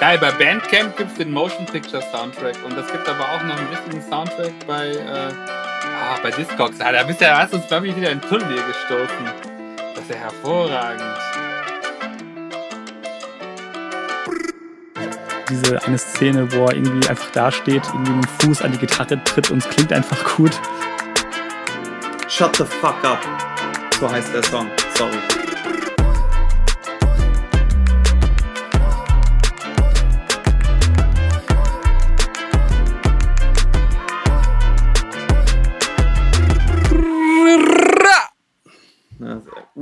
Geil, bei Bandcamp gibt es den Motion Picture Soundtrack und es gibt aber auch noch einen richtigen Soundtrack bei, äh, ah, bei Discogs. Ah, da bist du, hast uns, glaube ich, wieder in Tunnel gestoßen. Das ist ja hervorragend. Diese eine Szene, wo er irgendwie einfach dasteht, irgendwie mit dem Fuß an die Gitarre tritt und es klingt einfach gut. Shut the fuck up. So heißt der Song. Sorry.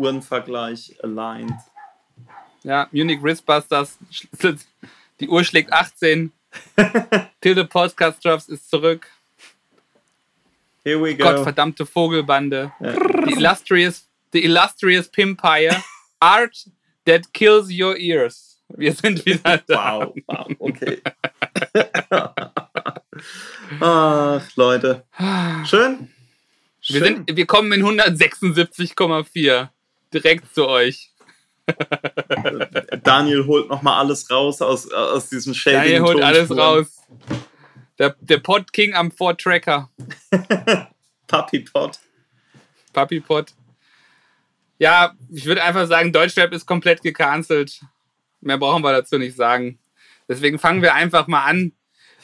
Uhrenvergleich aligned. Ja, Munich Wristbusters. Die Uhr schlägt 18. Tilde Podcast Drops ist zurück. Here we go. Gottverdammte Vogelbande. The illustrious, the illustrious Pimpire. Art that kills your ears. Wir sind wieder da. Wow, wow, okay. Ach, Leute. Schön. Wir, sind, wir kommen in 176,4 direkt zu euch. Daniel holt nochmal alles raus aus, aus diesem Shading. Daniel holt alles raus. Der, der Pod King am Ford Tracker. Puppy Pod. Puppy Pod. Ja, ich würde einfach sagen, Deutschrap ist komplett gecancelt. Mehr brauchen wir dazu nicht sagen. Deswegen fangen wir einfach mal an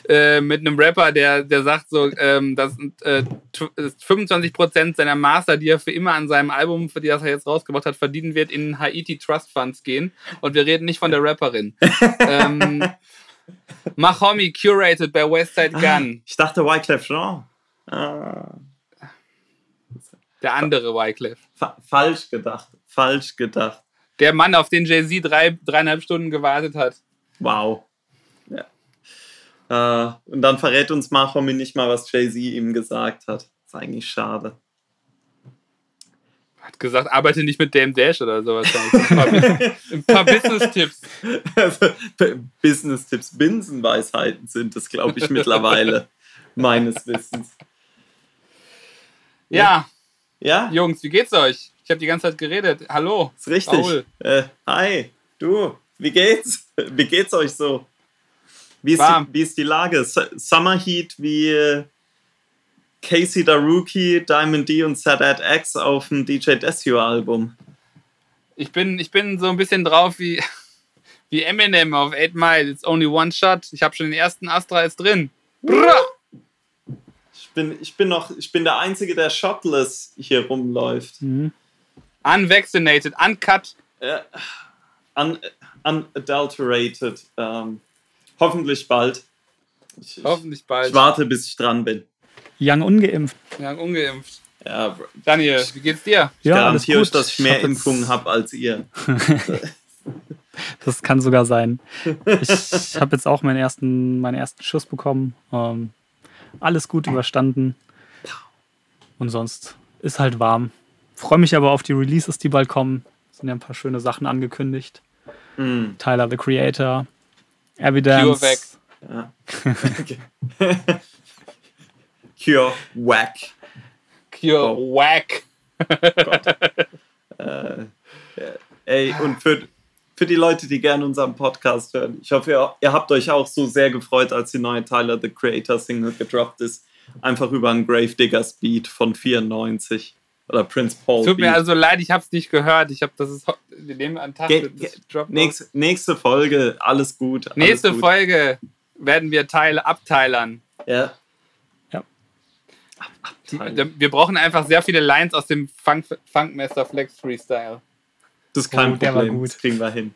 äh, mit einem Rapper, der, der sagt so, ähm, dass äh, 25% seiner Master, die er für immer an seinem Album, für das er jetzt rausgebracht hat, verdienen wird, in Haiti Trust Funds gehen. Und wir reden nicht von der Rapperin. ähm, Mahomi curated bei Westside Gun. Ich dachte Wyclef Jean. Ah. Der andere Wyclef. Fa falsch gedacht. Falsch gedacht. Der Mann, auf den Jay-Z drei, dreieinhalb Stunden gewartet hat. Wow. Äh, und dann verrät uns Mahomi nicht mal, was Jay-Z ihm gesagt hat. ist eigentlich schade. Hat gesagt, arbeite nicht mit Dame Dash oder sowas. Ein paar, ein paar Business-Tipps. Also, Business-Tipps, Binsenweisheiten sind es, glaube ich, mittlerweile. meines Wissens. Ja. Ja? Jungs, wie geht's euch? Ich habe die ganze Zeit geredet. Hallo. Ist richtig. Äh, hi, du. Wie geht's? Wie geht's euch so? Wie ist, die, wie ist die Lage? Summer Heat wie äh, Casey Daruki, Diamond D und Sadat X auf dem DJ Desio Album. Ich bin, ich bin so ein bisschen drauf wie, wie Eminem auf 8 Mile. It's only one shot. Ich habe schon den ersten Astra ist drin. Brrr. Ich bin, ich bin noch, ich bin der Einzige, der shotless hier rumläuft. Mhm. Unvaccinated, uncut. Äh, un, unadulterated. Ähm, hoffentlich bald. Ich, hoffentlich bald. Ich warte, bis ich dran bin. Young ungeimpft. Young ungeimpft. Ja, Daniel, wie geht's dir? Ich ja, garantiere euch, dass ich mehr ich Impfungen habe als ihr. das kann sogar sein. Ich habe jetzt auch meinen ersten, meinen ersten Schuss bekommen. Ähm, alles gut überstanden. Und sonst ist halt warm. Freue mich aber auf die Releases, die bald kommen. Es sind ja ein paar schöne Sachen angekündigt. Mm. Tyler the Creator, Evidence. Cure weg. Ja. Cure whack. Cure oh. whack. äh, ey, und für, für die Leute, die gerne unseren Podcast hören, ich hoffe, ihr, ihr habt euch auch so sehr gefreut, als die neue Tyler the Creator Single gedroppt ist. Einfach über einen Gravediggers Beat von 94 oder Prince Paul. Tut Beat. mir also leid, ich habe es nicht gehört. Ich habe das ist wir nehmen an Tag ge, ge, nächste, nächste Folge, alles gut. Alles nächste gut. Folge werden wir Teile abteilern. Ja. Ja. Die, wir brauchen einfach sehr viele Lines aus dem Funk, Funkmaster Flex Freestyle. Das ist kein Oh, der war Problem, gut. das kriegen wir hin.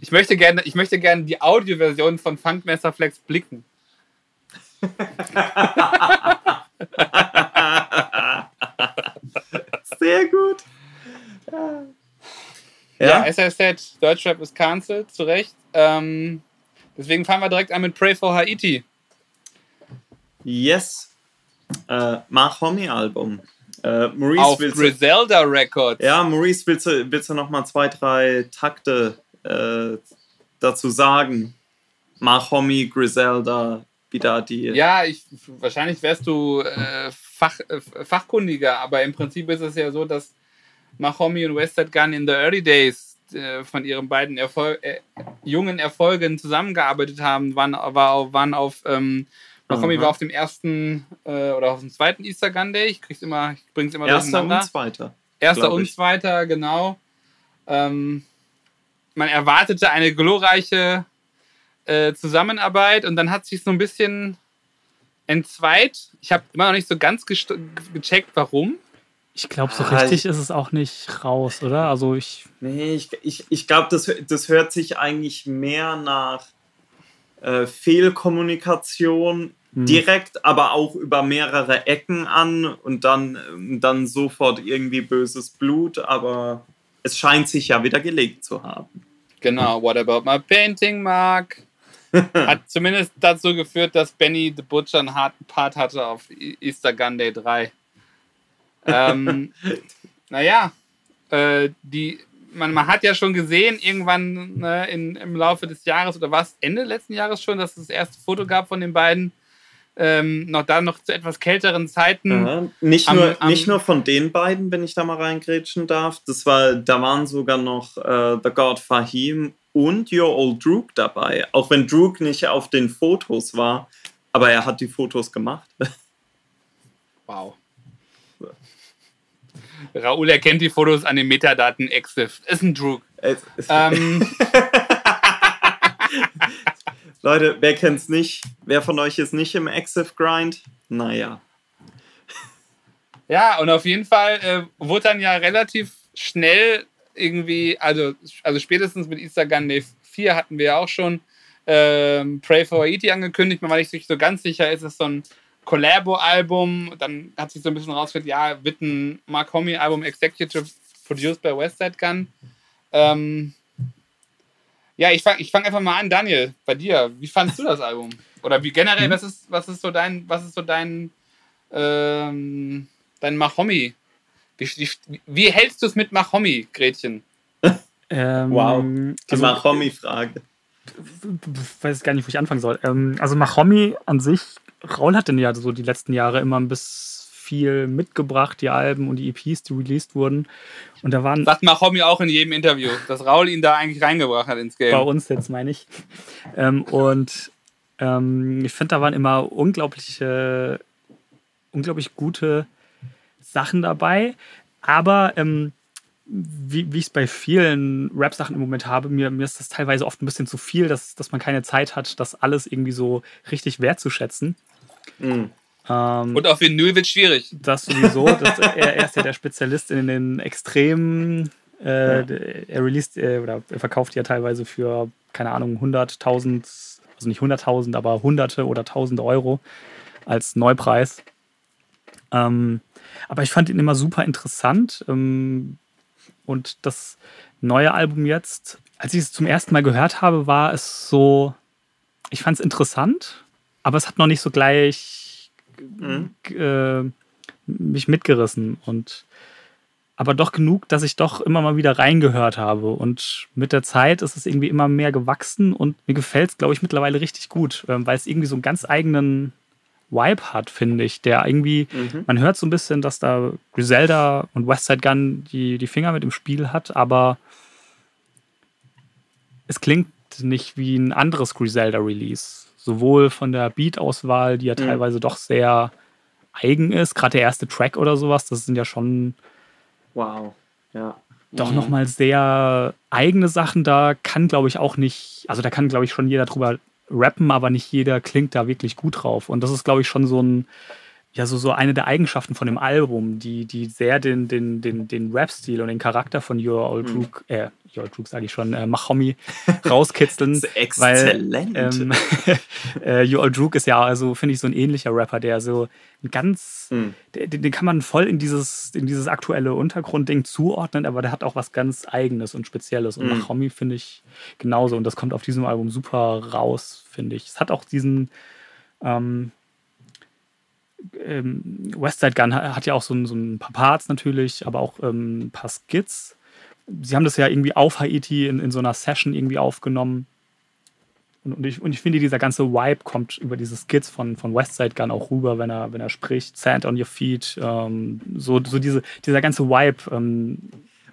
Ich möchte gerne, ich möchte gerne die Audioversion von Funkmaster Flex blicken. Sehr gut. Ja, Ja, as I said, Deutschrap ist cancelled, zu Recht. Ähm, deswegen fangen wir direkt an mit Pray for Haiti. yes. Äh, Mark Homme Album. Äh, Maurice Auf willst du, Griselda Records. ja, Maurice, willst du, willst du noch mal zwei, drei Takte äh, dazu sagen? Mark Homme, Griselda, wie da die. Ja, ich, wahrscheinlich wärst du äh, Fach, äh, fachkundiger, aber im Prinzip ist es ja so, dass Mahomi und Westside Gun in the early days äh, von ihren beiden Erfol äh, jungen Erfolgen zusammengearbeitet haben, waren, war, waren auf, ähm, Mahomi war auf dem ersten äh, oder auf dem zweiten Easter Gun Day. Ich krieg's immer, ich bring's immer Erster und zweiter. Erster und zweiter, genau. Ähm, man erwartete eine glorreiche äh, Zusammenarbeit und dann hat sich so ein bisschen entzweit. Ich habe immer noch nicht so ganz gecheckt, warum. Ich glaube, so ah, richtig ist es auch nicht raus, oder? Also ich. Nee, ich, ich, ich glaube, das, das hört sich eigentlich mehr nach äh, Fehlkommunikation hm. direkt, aber auch über mehrere Ecken an und dann, dann sofort irgendwie böses Blut, aber es scheint sich ja wieder gelegt zu haben. Genau, what about my painting, Mark? Hat zumindest dazu geführt, dass Benny the Butcher einen harten Part hatte auf e- Easter Gun Day 3. Ähm, naja, äh, die, man, man hat ja schon gesehen, irgendwann ne, in, im Laufe des Jahres oder was, Ende letzten Jahres schon, dass es das erste Foto gab von den beiden. Ähm, noch da noch zu etwas kälteren Zeiten. Ja, nicht, am, nur, am, nicht nur von den beiden, wenn ich da mal reingrätschen darf. Das war, da waren sogar noch äh, The God Fahim und Your Old Droog dabei. Auch wenn Droog nicht auf den Fotos war, aber er hat die Fotos gemacht. Wow. Raoul erkennt die Fotos an den Metadaten EXIF. Ist ein Droog. Ähm. Leute, wer kennt's nicht? Wer von euch ist nicht im EXIF-Grind? Naja. Ja, und auf jeden Fall äh, wurde dann ja relativ schnell irgendwie, also, also spätestens mit Easter Gun Day 4 hatten wir ja auch schon ähm, Pray for Haiti angekündigt. Man war nicht so ganz sicher, ist es so ein Collabo-Album. Dann hat sich so ein bisschen rausgestellt, ja, wird ein Mark Homie-Album Executive produced by Westside Gun. Ähm, ja, ich fange ich fang einfach mal an, Daniel, bei dir. Wie fandest du das Album? Oder wie generell, mhm. was ist, was ist so dein, was ist so dein, ähm, dein Mahomi wie, wie, wie hältst du es mit Mahomi, Gretchen? Ähm, wow, die also, Mahomi-Frage. Ich weiß gar nicht, wo ich anfangen soll. Ähm, also Mahomi an sich, Raul hat denn ja so die letzten Jahre immer ein bisschen viel mitgebracht, die Alben und die EPs, die released wurden. Und da waren. Sagt Mahomi auch in jedem Interview, dass Raul ihn da eigentlich reingebracht hat ins Game. Bei uns jetzt, meine ich. Ähm, und ähm, ich finde, da waren immer unglaubliche, unglaublich gute Sachen dabei. Aber ähm, wie, wie ich es bei vielen Rap-Sachen im Moment habe, mir, mir ist das teilweise oft ein bisschen zu viel, dass, dass man keine Zeit hat, das alles irgendwie so richtig wertzuschätzen. Mhm. Ähm, Und auf Vinyl wird schwierig. Das sowieso. Das, er, er, ist ja der Spezialist in den Extremen. Äh, er released äh, oder er verkauft ja teilweise für, keine Ahnung, 100.000, also nicht 100.000, aber Hunderte oder Tausende Euro als Neupreis. Ähm, aber ich fand ihn immer super interessant. Ähm, und das neue Album jetzt, als ich es zum ersten Mal gehört habe, war es so, ich fand es interessant, aber es hat noch nicht so gleich mhm. äh, mich mitgerissen. Und aber doch genug, dass ich doch immer mal wieder reingehört habe. Und mit der Zeit ist es irgendwie immer mehr gewachsen und mir gefällt es, glaube ich, mittlerweile richtig gut, ähm, weil es irgendwie so einen ganz eigenen Vibe hat, finde ich, der irgendwie, mhm. man hört so ein bisschen, dass da Griselda und Westside Gun die, die Finger mit im Spiel hat, aber es klingt nicht wie ein anderes Griselda-Release. Sowohl von der Beat-Auswahl, die ja mhm. teilweise doch sehr eigen ist, gerade der erste Track oder sowas, das sind ja schon. Wow, ja. Doch mhm. nochmal sehr eigene Sachen. Da kann, glaube ich, auch nicht, also da kann, glaube ich, schon jeder drüber rappen, aber nicht jeder klingt da wirklich gut drauf. Und das ist, glaube ich, schon so ein, ja, so, so eine der Eigenschaften von dem Album, die, die sehr den, den, den, den Rap-Stil und den Charakter von Your Old Rook, mhm. äh, Rook sage ich schon, äh, Mahomi rauskitzeln. exzellent. Weil, ähm, äh, Old Rook ist ja also, finde ich, so ein ähnlicher Rapper, der so ein ganz, mhm. den, den, kann man voll in dieses, in dieses aktuelle Untergrundding zuordnen, aber der hat auch was ganz Eigenes und Spezielles. Und mhm. Mahomi finde ich genauso. Und das kommt auf diesem Album super raus, finde ich. Es hat auch diesen, ähm, ähm, Westside Gun hat ja auch so ein, so ein, paar Parts natürlich, aber auch ähm, ein paar Skits. Sie haben das ja irgendwie auf Haiti in, in so einer Session irgendwie aufgenommen. Und, und, ich, und ich finde, dieser ganze Vibe kommt über diese Skits von, von Westside Gun auch rüber, wenn er, wenn er spricht. Sand on your feet. Ähm, so, so diese, dieser ganze Vibe ähm,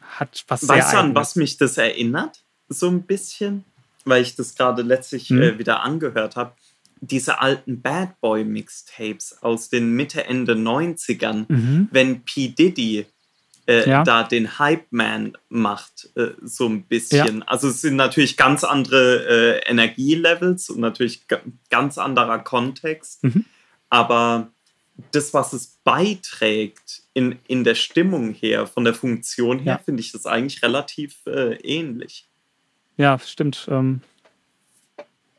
hat was weißt sehr Weißt du, an was mich das erinnert? So ein bisschen? weil ich das gerade letztlich mhm. äh, wieder angehört habe, diese alten Bad Boy Mixtapes aus den Mitte, Ende 90ern, mhm. wenn P. Diddy äh, ja. da den Hype Man macht, äh, so ein bisschen. Ja. Also es sind natürlich ganz andere äh, Energielevels und natürlich ganz anderer Kontext. Mhm. Aber das, was es beiträgt in, in der Stimmung her, von der Funktion her, ja. finde ich das eigentlich relativ äh, ähnlich. Ja, stimmt. Ähm.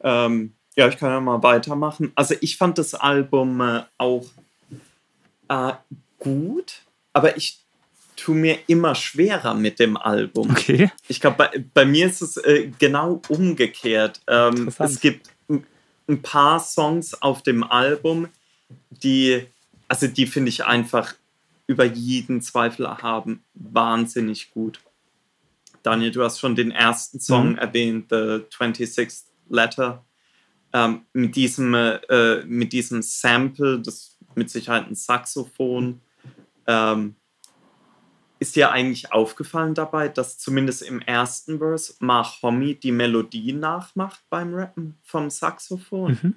Ähm, ja, ich kann ja mal weitermachen. Also ich fand das Album äh, auch äh, gut, aber ich tue mir immer schwerer mit dem Album. Okay. Ich glaube, bei, bei, mir ist es äh, genau umgekehrt. Ähm, es gibt ein paar Songs auf dem Album, die, also die finde ich einfach über jeden Zweifel haben, wahnsinnig gut. Daniel, du hast schon den ersten Song mhm. erwähnt, The 26th Letter. Ähm, mit, diesem, äh, mit diesem Sample, das mit Sicherheit ein Saxophon. Ähm, ist dir eigentlich aufgefallen dabei, dass zumindest im ersten Verse Mahomi die Melodie nachmacht beim Rappen vom Saxophon? Mhm.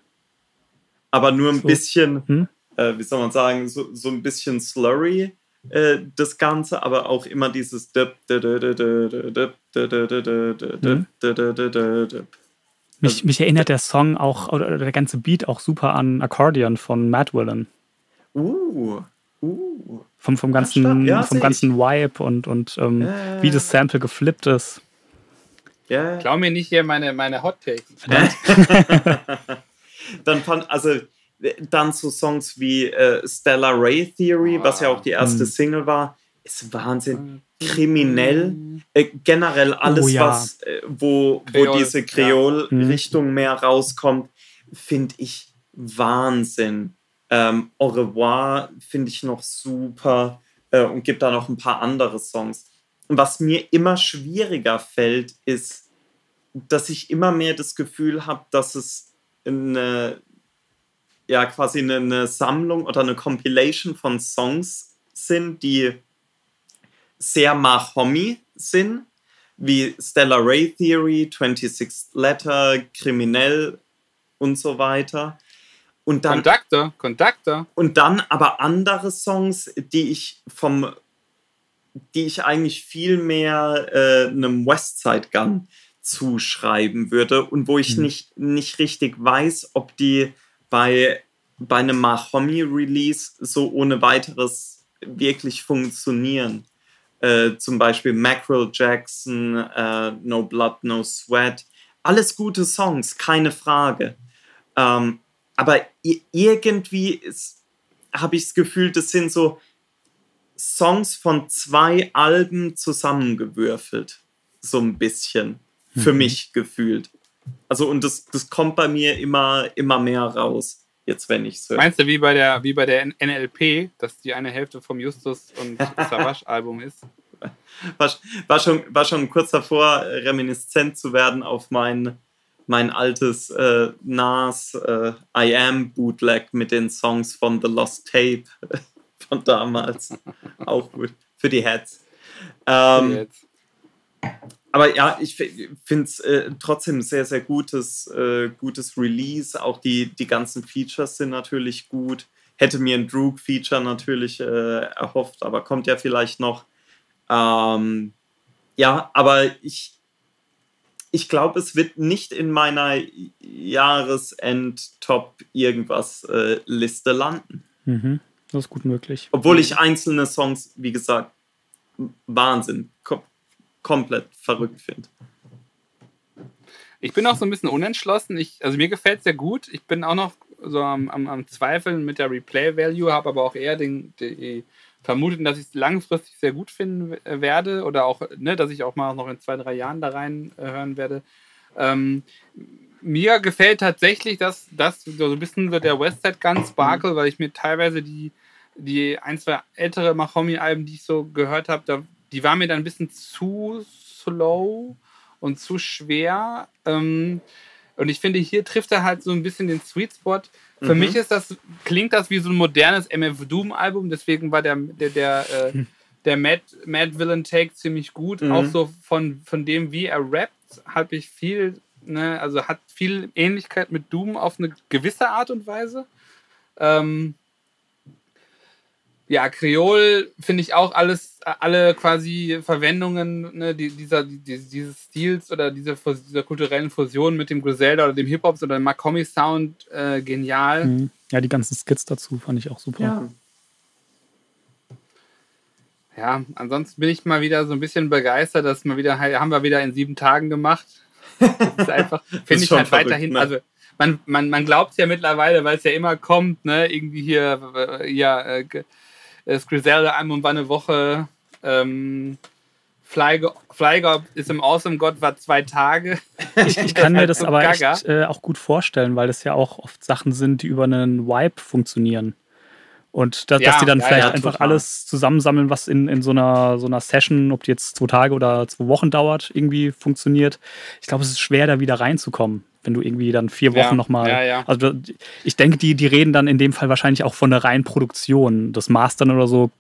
Aber nur ein so. bisschen, hm? äh, wie soll man sagen, so, so ein bisschen slurry äh, das Ganze, aber auch immer dieses mich, mich erinnert der Song auch, oder der ganze Beat auch super an Accordion von Matt Willen. Uh, uh. Vom, vom ganzen, ja, vom ganzen Vibe und, und ähm, äh. wie das Sample geflippt ist. Ja. Klau mir nicht hier meine, meine Hot Takes. dann fand, also dann so Songs wie äh, Stellar Ray Theory, oh. was ja auch die erste mhm. Single war, ist Wahnsinn. Kriminell, äh, generell alles, oh, ja. was, äh, wo, wo diese Kreol-Richtung ja. Mhm. mehr rauskommt, finde ich Wahnsinn. Ähm, Au revoir finde ich noch super äh, und gibt da noch ein paar andere Songs. Und was mir immer schwieriger fällt, ist, dass ich immer mehr das Gefühl habe, dass es eine, ja, quasi eine, eine Sammlung oder eine Compilation von Songs sind, die sehr Mahomi sind, wie Stellar Ray Theory, 26 Letter, Kriminell und so weiter. Und dann, Kontakte, Kontakte. Und dann aber andere Songs, die ich vom, die ich eigentlich viel mehr äh, einem Westside Gun zuschreiben würde und wo ich mhm. nicht, nicht richtig weiß, ob die bei, bei einem Mahomi-Release so ohne weiteres wirklich funktionieren äh, zum Beispiel Mackerel Jackson, äh, No Blood, No Sweat. Alles gute Songs, keine Frage. Ähm, aber irgendwie habe ich das Gefühl, das sind so Songs von zwei Alben zusammengewürfelt. So ein bisschen. Für mhm. mich gefühlt. Also, und das, das kommt bei mir immer, immer mehr raus jetzt wenn ich höre. Meinst du wie bei der wie bei der NLP, dass die eine Hälfte vom Justus und Savage Album ist? War, war, schon, war schon kurz davor, reminiszent zu werden auf mein, mein altes äh, Nas äh, I Am Bootleg mit den Songs von The Lost Tape von damals. Auch gut. Für die Heads. Ähm, aber ja, ich finde es äh, trotzdem sehr, sehr gutes, äh, gutes Release. Auch die, die ganzen Features sind natürlich gut. Hätte mir ein Droog-Feature natürlich äh, erhofft, aber kommt ja vielleicht noch. Ähm, ja, aber ich, ich glaube, es wird nicht in meiner Jahresend-Top irgendwas äh, Liste landen. Mhm, das ist gut möglich. Obwohl ich einzelne Songs, wie gesagt, Wahnsinn, komplett verrückt finde. Ich bin auch so ein bisschen unentschlossen. Ich, also mir gefällt es sehr gut. Ich bin auch noch so am, am, am Zweifeln mit der Replay-Value, habe aber auch eher den, die Vermutung, dass ich es langfristig sehr gut finden werde oder auch, ne, dass ich auch mal noch in zwei, drei Jahren da rein äh, hören werde. Ähm, mir gefällt tatsächlich das, das so ein bisschen so der Westside Gun Sparkle, weil ich mir teilweise die, die ein, zwei ältere Mahomi-Alben, die ich so gehört habe, die war mir dann ein bisschen zu slow und zu schwer. Ähm, und ich finde, hier trifft er halt so ein bisschen den Sweet Spot. Für mhm. mich ist das, klingt das wie so ein modernes MF Doom Album, deswegen war der, der, der, äh, hm. der Mad, Mad Villain Take ziemlich gut. Mhm. Auch so von, von dem, wie er rappt, habe ich viel Ne? Also hat viel Ähnlichkeit mit Doom auf eine gewisse Art und Weise. Ähm, ja, Kreol finde ich auch alles, alle quasi Verwendungen ne, dieser, dieses Stils oder dieser, dieser kulturellen Fusion mit dem Griselda oder dem Hip-Hop oder dem Macomi-Sound äh, genial. Mhm. Ja, die ganzen Skits dazu fand ich auch super. Ja. Ja, ansonsten bin ich mal wieder so ein bisschen begeistert, dass wir wieder, haben wir wieder in sieben Tagen gemacht. Das ist einfach, finde ich halt verrückt, weiterhin, ne? also man, man, man glaubt es ja mittlerweile, weil es ja immer kommt, ne, irgendwie hier, äh, ja, äh, das Griselda-Album war eine Woche. Ähm, Flyger ist im Awesome God war zwei Tage. Ich, ich kann mir das aber echt äh, auch gut vorstellen, weil das ja auch oft Sachen sind, die über einen Vibe funktionieren. Und da, ja, dass die dann ja, vielleicht ja, einfach alles zusammensammeln, was in, in so, einer, so einer Session, ob die jetzt zwei Tage oder zwei Wochen dauert, irgendwie funktioniert. Ich glaube, es ist schwer, da wieder reinzukommen wenn du irgendwie dann vier Wochen ja, nochmal. Ja, ja. Also ich denke, die, die reden dann in dem Fall wahrscheinlich auch von der reinen Produktion. Das Mastern oder so,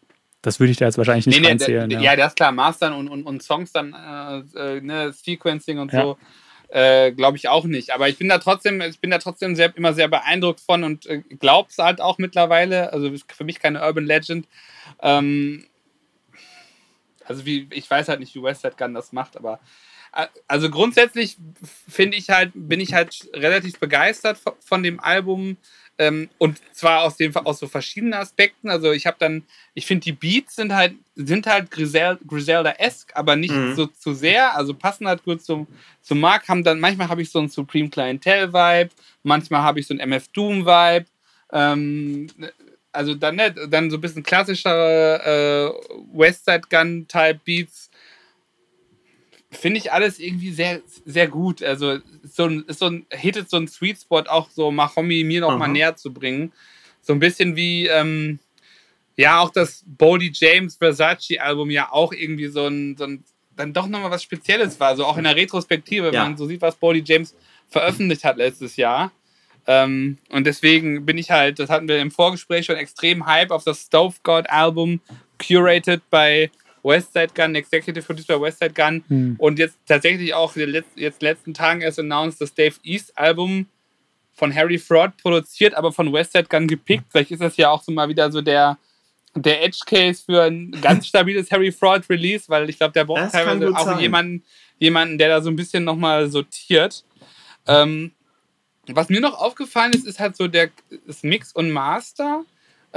das würde ich da jetzt wahrscheinlich nicht nee, reinzählen. ja. ja, das ist klar, Mastern und, und, und Songs dann, äh, äh ne, Sequencing und so. Äh, glaube ich auch nicht. Aber ich bin da trotzdem, ich bin da trotzdem sehr, immer sehr beeindruckt von und äh, es halt auch mittlerweile. Also für mich keine Urban Legend. Ähm, also wie, ich weiß halt nicht, wie Westside Gun das macht, aber also grundsätzlich finde ich halt, bin ich halt relativ begeistert von dem Album. Ähm, und zwar aus, dem, aus so verschiedenen Aspekten. Also ich habe dann, ich finde die Beats sind halt, sind halt Grisel, Griselda-esque, aber nicht mhm. so zu sehr. Also passen halt gut zum, zum Mark. Haben dann, manchmal habe ich so einen Supreme Clientel-Vibe, manchmal habe ich so einen MF Doom-Vibe. Ähm, also dann, ne, dann so ein bisschen klassischere äh, Westside Gun-Type Beats finde ich alles irgendwie sehr, sehr gut. Also so ein, ist so ein, hittet so ein Sweet Spot auch so Mahomi mir noch Aha. mal näher zu bringen. So ein bisschen wie, ähm, ja, auch das Boldy James Versace Album ja auch irgendwie so ein, so ein dann doch nochmal was Spezielles war. So auch in der Retrospektive, ja. wenn man so sieht, was Boldy James veröffentlicht hat letztes Jahr. Ähm, und deswegen bin ich halt, das hatten wir im Vorgespräch schon extrem Hype auf das Stove God Album, curated bei Westside Gun, Executive Producer Westside Gun hm. und jetzt tatsächlich auch in den jetzt letzten Tagen erst announced, das Dave East Album von Harry Fraud produziert, aber von Westside Gun gepickt. Vielleicht ist das ja auch so mal wieder so der, der Edge Case für ein ganz stabiles Harry Fraud Release, weil ich glaube, der braucht teilweise auch jemanden, jemanden, der da so ein bisschen nochmal sortiert. Ähm, was mir noch aufgefallen ist, ist halt so der das Mix und Master.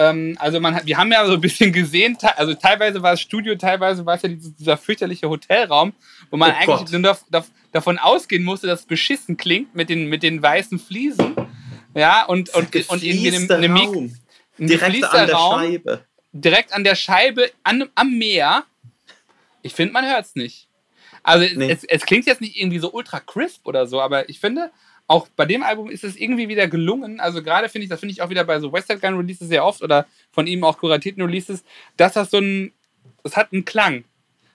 Ähm, also man hat, wir haben ja so ein bisschen gesehen, also teilweise war es Studio, teilweise war es ja dieser, fürchterliche Hotelraum, wo man oh eigentlich nur davon ausgehen musste, dass es beschissen klingt mit den, mit den weißen Fliesen. Ja, und, und, und irgendwie in einem Mix. Direkt an der Raum, Scheibe. Direkt an der Scheibe, an, am Meer. Ich finde, man hört es nicht. Also nee. es, es klingt jetzt nicht irgendwie so ultra crisp oder so, aber ich finde, auch bei dem Album ist es irgendwie wieder gelungen. Also gerade finde ich, das finde ich auch wieder bei so Westside Gun Releases sehr oft oder von ihm auch kuratierten Releases, dass das so ein, das hat einen Klang.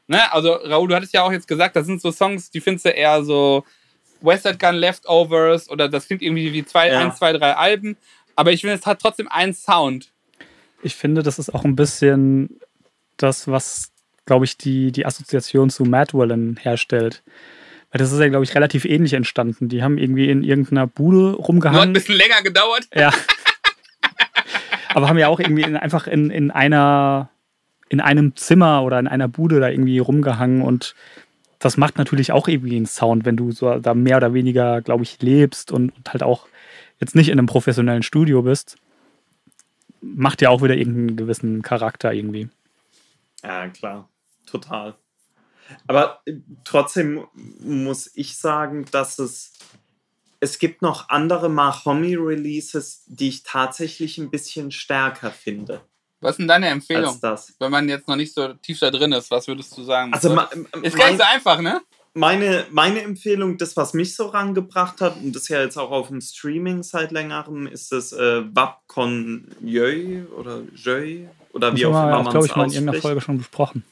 Ne? Also Raoul, du hattest ja auch jetzt gesagt, das sind so Songs, die findest du eher so Westside Gun Leftovers oder das klingt irgendwie wie zwei, ja. eins, zwei, drei Alben. Aber ich finde, es hat trotzdem einen Sound. Ich finde, das ist auch ein bisschen das, was, glaube ich, die, die Assoziation zu Madwellen herstellt. Das ist ja, glaube ich, relativ ähnlich entstanden. Die haben irgendwie in irgendeiner Bude rumgehangen. Nur hat ein bisschen länger gedauert. Ja. Aber haben ja auch irgendwie in, einfach in, in einer in einem Zimmer oder in einer Bude da irgendwie rumgehangen und das macht natürlich auch irgendwie einen Sound, wenn du so da mehr oder weniger, glaube ich, lebst und, und halt auch jetzt nicht in einem professionellen Studio bist. Macht ja auch wieder irgendeinen gewissen Charakter irgendwie. Ja, klar. Total. Aber äh, trotzdem muss ich sagen, dass es es gibt noch andere Mahomi-Releases, die ich tatsächlich ein bisschen stärker finde. Was ist denn deine Empfehlung? Wenn man jetzt noch nicht so tief da drin ist, was würdest du sagen? Also, ist gar nicht so einfach, ne? Meine, meine Empfehlung, das, was mich so rangebracht hat, und das ja jetzt auch auf dem Streaming seit längerem, ist das äh, Wapkon Jöi oder Jöi oder wie auch immer man es glaube ich, mal in irgendeiner Folge schon besprochen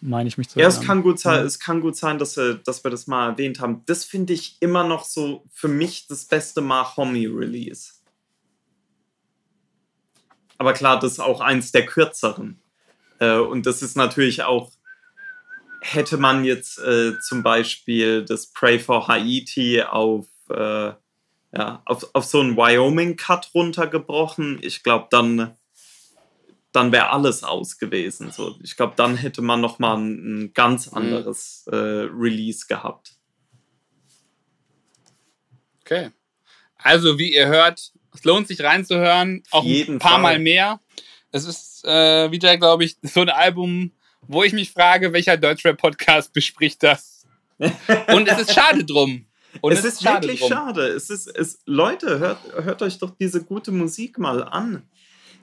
meine ich mich zu Ja, es kann gut sein, es kann gut sein, dass wir, dass wir das mal erwähnt haben. Das finde ich immer noch so für mich das beste Mahomi-Release. Aber klar, das ist auch eins der kürzeren. Äh, und das ist natürlich auch hätte man jetzt äh, zum Beispiel das Pray for Haiti auf, äh, ja, auf, auf so einen Wyoming-Cut runtergebrochen, ich glaube, dann, dann wäre alles aus gewesen. So. Ich glaube, dann hätte man nochmal ein, ein ganz mhm. anderes äh, Release gehabt. Okay. Also, wie ihr hört, es lohnt sich reinzuhören, auch ein paar Fall. Mal mehr. Es ist äh, wieder, glaube ich, so ein Album, wo ich mich frage, welcher Deutschrap-Podcast bespricht das? Und es ist schade drum. Und es, es ist, schade wirklich drum. schade. Es ist, es, Leute, hört, hört euch doch diese gute Musik mal an.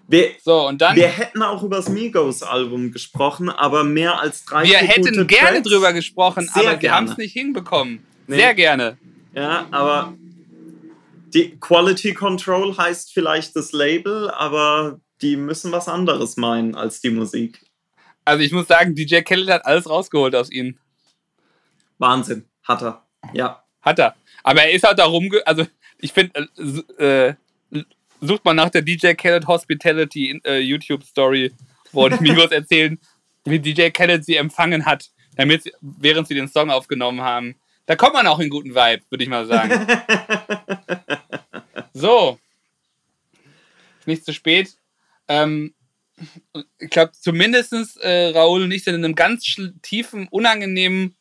Wir, so, und dann, wir hätten auch über das Migos-Album gesprochen, aber mehr als drei Wir hätten gerne Tracks. drüber gesprochen, Sehr aber wir haben es nicht hinbekommen. Nee. Sehr gerne. Ja, aber die Quality Control heißt vielleicht das Label, aber die müssen was anderes meinen als die Musik. Also ich muss sagen, DJ Khaled hat alles rausgeholt aus ihnen. Wahnsinn, hat er. Ja. Hat er. Aber er ist halt da rumge... Also ich finde, äh, äh, sucht mal nach der DJ Khaled Hospitality äh, YouTube-Story, wo die Migos erzählen, wie DJ Khaled sie empfangen hat, damit sie, während sie den Song aufgenommen haben. Da kommt man auch in guten Vibe, würde ich mal sagen. so. Nicht zu spät. Ähm, ich glaube, zumindest äh, Raoul nicht in einem ganz tiefen, unangenehmen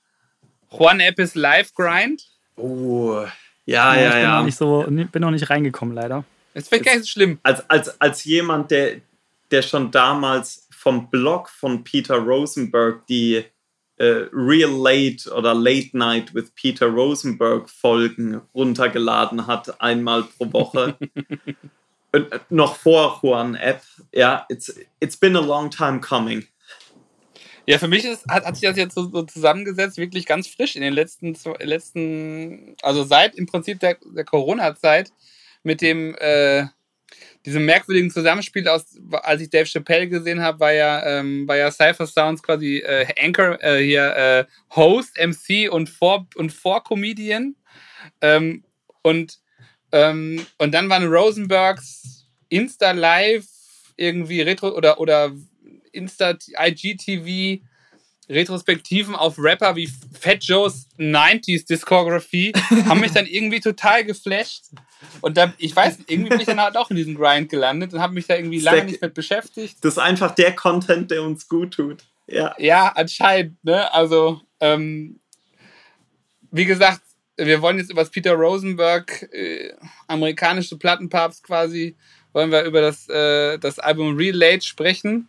Juan Epis Live Grind. Oh, ja, ja, ja. Ich bin, ja. Noch nicht so, bin noch nicht reingekommen, leider. Das wäre gar nicht so schlimm. Als, als, als jemand, der, der schon damals vom Blog von Peter Rosenberg die äh, Real Late oder Late Night with Peter Rosenberg Folgen runtergeladen hat, einmal pro Woche. Äh, noch vor Juan App. Ja, it's, it's been a long time coming. Ja, für mich ist, hat, hat sich das jetzt so, so, zusammengesetzt, wirklich ganz frisch in den letzten, letzten also seit im Prinzip der, der Corona-Zeit mit dem, äh, diesem merkwürdigen Zusammenspiel aus, als ich Dave Chappelle gesehen habe, war ja, ähm, war ja Cypher Sounds quasi äh, Anchor, äh, hier äh, Host, MC und Vor- und Vor-Comedian. Ähm, und ähm, und dann waren Rosenbergs Insta Live irgendwie Retro oder, oder Insta IGTV Retrospektiven auf Rapper wie Fat Joe's 90s Discography haben mich dann irgendwie total geflasht. Und da, ich weiß, irgendwie bin ich dann halt auch in diesem Grind gelandet und habe mich da irgendwie lange nicht mit beschäftigt. Das ist einfach der Content, der uns gut tut. Ja, ja anscheinend. Ne? Also, ähm, wie gesagt, wir wollen jetzt über das Peter Rosenberg, äh, amerikanische Plattenpapst quasi, wollen wir über das, äh, das Album Relate sprechen.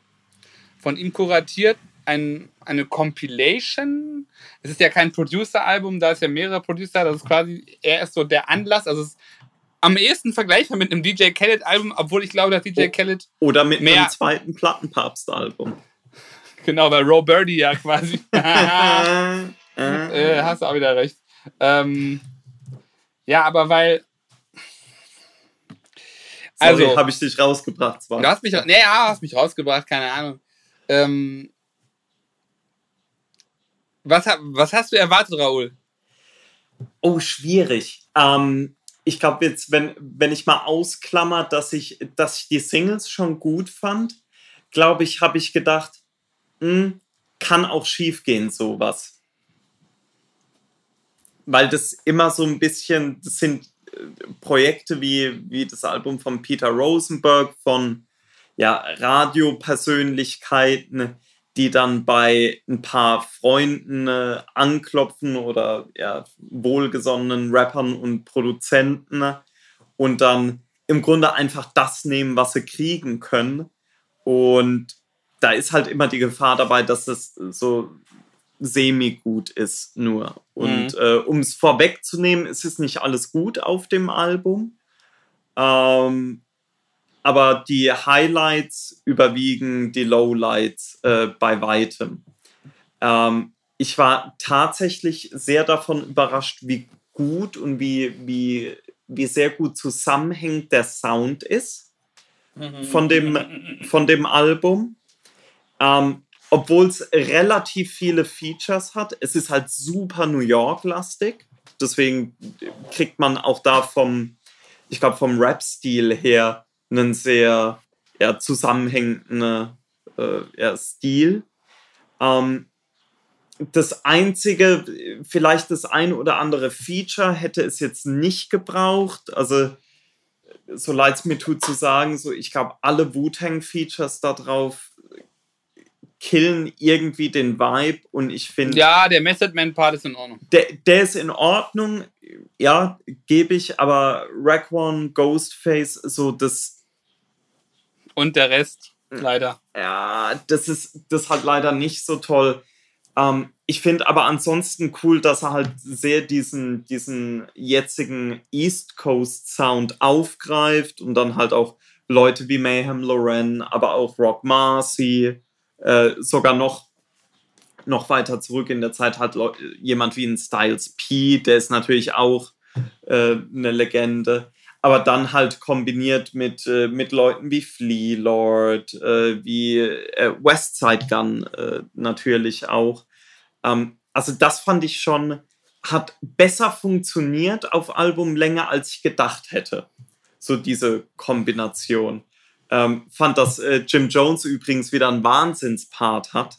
Von ihm kuratiert, ein, eine Compilation. Es ist ja kein Producer-Album, da ist ja mehrere Producer, das ist quasi, er ist so der Anlass, also es am ehesten vergleichbar mit einem DJ Khaled-Album, obwohl ich glaube, dass DJ Khaled. Oder mit mehr einem zweiten Plattenpapst-Album. Genau, weil Roe Birdie ja quasi. äh, hast du auch wieder recht. Ähm, ja, aber weil. Also, habe ich dich rausgebracht. Zwar. Du hast mich, nee, ja, hast mich rausgebracht, keine Ahnung. Ähm, was, was hast du erwartet, Raoul? Oh, schwierig. Ähm, ich glaube jetzt, wenn, wenn ich mal ausklammer, dass ich, dass ich die Singles schon gut fand, glaube ich, habe ich gedacht, mh, hm, kann auch schief gehen, sowas. Weil das immer so ein bisschen, das sind äh, Projekte wie, wie das Album von Peter Rosenberg, von ja, Radiopersönlichkeiten, die dann bei ein paar Freunden äh, anklopfen oder ja, wohlgesonnenen Rappern und Produzenten und dann im Grunde einfach das nehmen, was sie kriegen können. Und da ist halt immer die Gefahr dabei, dass es so semi-gut ist nur. Und mhm. äh, um es vorwegzunehmen, ist es nicht alles gut auf dem Album. Ähm, aber die Highlights überwiegen die Lowlights äh, bei weitem. Ähm, ich war tatsächlich sehr davon überrascht, wie gut und wie, wie, wie sehr gut zusammenhängt der Sound ist mhm. von dem, von dem Album. Ähm, obwohl es relativ viele Features hat. Es ist halt super New York-lastig. Deswegen kriegt man auch da vom, ich glaube, vom Rap-Stil her einen sehr ja, zusammenhängenden äh, ja, Stil. Ähm, das einzige, vielleicht das ein oder andere Feature hätte es jetzt nicht gebraucht. Also, so leid es mir tut zu sagen, so ich glaube, alle Wu-Tang-Features da drauf killen irgendwie den Vibe und ich finde. Ja, der Method Man-Part ist in Ordnung. Der, der ist in Ordnung, ja, gebe ich, aber Rack One, Ghostface, so das. Und der Rest, leider. Ja, das ist das halt leider nicht so toll. Ähm, ich finde aber ansonsten cool, dass er halt sehr diesen, diesen jetzigen East Coast Sound aufgreift und dann halt auch Leute wie Mayhem Loren, aber auch Rock Marcy, äh, sogar noch, noch weiter zurück in der Zeit hat jemand wie ein Styles P, der ist natürlich auch äh, eine Legende. Aber dann halt kombiniert mit, äh, mit Leuten wie Flea Lord, äh, wie äh, Westside Gun äh, natürlich auch. Ähm, also das fand ich schon, hat besser funktioniert auf Albumlänge, als ich gedacht hätte. So diese Kombination. Ähm, fand, dass äh, Jim Jones übrigens wieder einen Wahnsinnspart hat.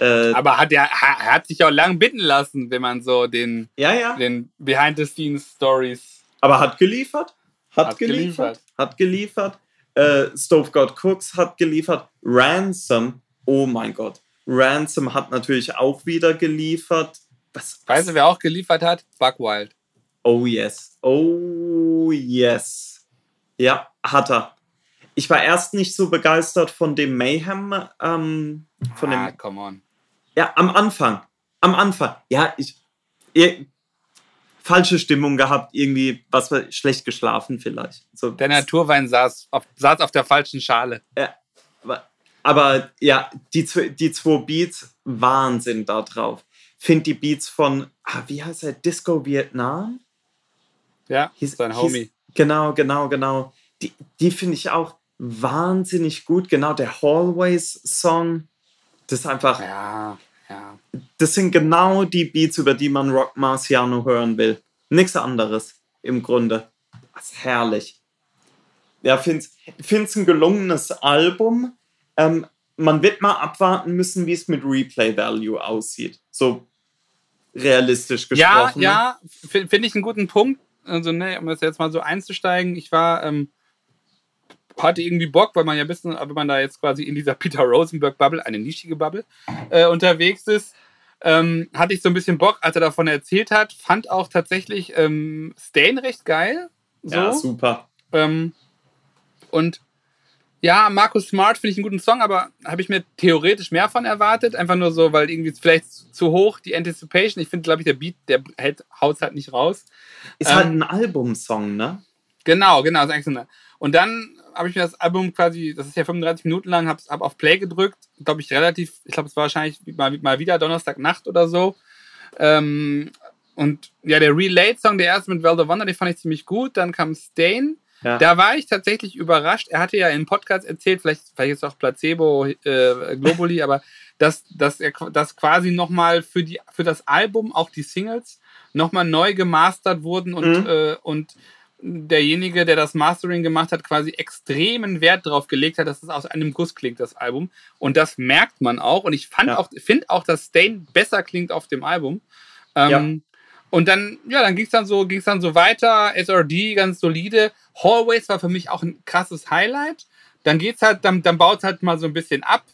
Äh, Aber hat er, er hat sich auch lang bitten lassen, wenn man so den, ja, ja. den Behind-the-Scenes-Stories. Aber hat geliefert. Hat, hat geliefert, geliefert. Hat geliefert. Äh, Stove God Cooks hat geliefert. Ransom, oh mein Gott. Ransom hat natürlich auch wieder geliefert. Was, was? Weißt du, wer auch geliefert hat? Buckwild. Oh yes. Oh yes. Ja, hat er ich war erst nicht so begeistert von dem Mayhem. Ähm, von ah, dem, come on. Ja, am Anfang. Am Anfang. Ja, ich. ich falsche Stimmung gehabt, irgendwie, was war schlecht geschlafen vielleicht. So, der Naturwein saß auf, saß auf der falschen Schale. Ja, aber ja, die, die zwei Beats, Wahnsinn da drauf. Find die Beats von, ah, wie heißt er, Disco Vietnam? Ja, hieß, sein Homie. Hieß, genau, genau, genau. Die, die finde ich auch, wahnsinnig gut. Genau, der Hallways-Song, das ist einfach. Ja, ja. Das sind genau die Beats, über die man Rock Marciano hören will. Nichts anderes im Grunde. Das ist herrlich. Ja, finde es ein gelungenes Album. Ähm, man wird mal abwarten müssen, wie es mit Replay Value aussieht. So realistisch gesprochen. Ja, ja, finde ich einen guten Punkt. Also, ne, um das jetzt mal so einzusteigen, ich war ähm, hatte irgendwie Bock, weil man ja wissen, wenn man da jetzt quasi in dieser Peter Rosenberg-Bubble, eine nischige Bubble, äh, unterwegs ist, ähm, hatte ich so ein bisschen Bock, als er davon erzählt hat. Fand auch tatsächlich ähm, Stain recht geil. So. Ja, super. Ähm, und ja, Markus Smart finde ich einen guten Song, aber habe ich mir theoretisch mehr von erwartet. Einfach nur so, weil irgendwie vielleicht zu hoch die Anticipation. Ich finde, glaube ich, der Beat, der hält, haut halt nicht raus. Ist halt ähm, halt ein Albumsong, ne? Genau, genau. Ist eigentlich so eine. Und dann habe ich mir das Album quasi, das ist ja 35 Minuten lang, habe hab auf Play gedrückt, glaube ich, relativ, ich glaube, es war wahrscheinlich mal, mal wieder Donnerstagnacht oder so. Ähm, und ja, der Relate-Song, der erste mit Well the Wonder, den fand ich ziemlich gut. Dann kam Stain. Ja. Da war ich tatsächlich überrascht. Er hatte ja im Podcast erzählt, vielleicht, vielleicht ist es auch Placebo äh, Globally, aber dass, dass er dass quasi nochmal für, für das Album auch die Singles nochmal neu gemastert wurden und, mhm. äh, und derjenige, der das Mastering gemacht hat, quasi extremen Wert darauf gelegt hat, dass es aus einem Guss klingt, das Album. Und das merkt man auch. Und ich ja. auch, finde auch, dass Stain besser klingt auf dem Album. Ähm, ja. Und dann, ja, dann ging es dann so, ging's dann so weiter. SRD ganz solide. Hallways war für mich auch ein krasses Highlight. Dann geht's halt, dann, dann baut es halt mal so ein bisschen ab.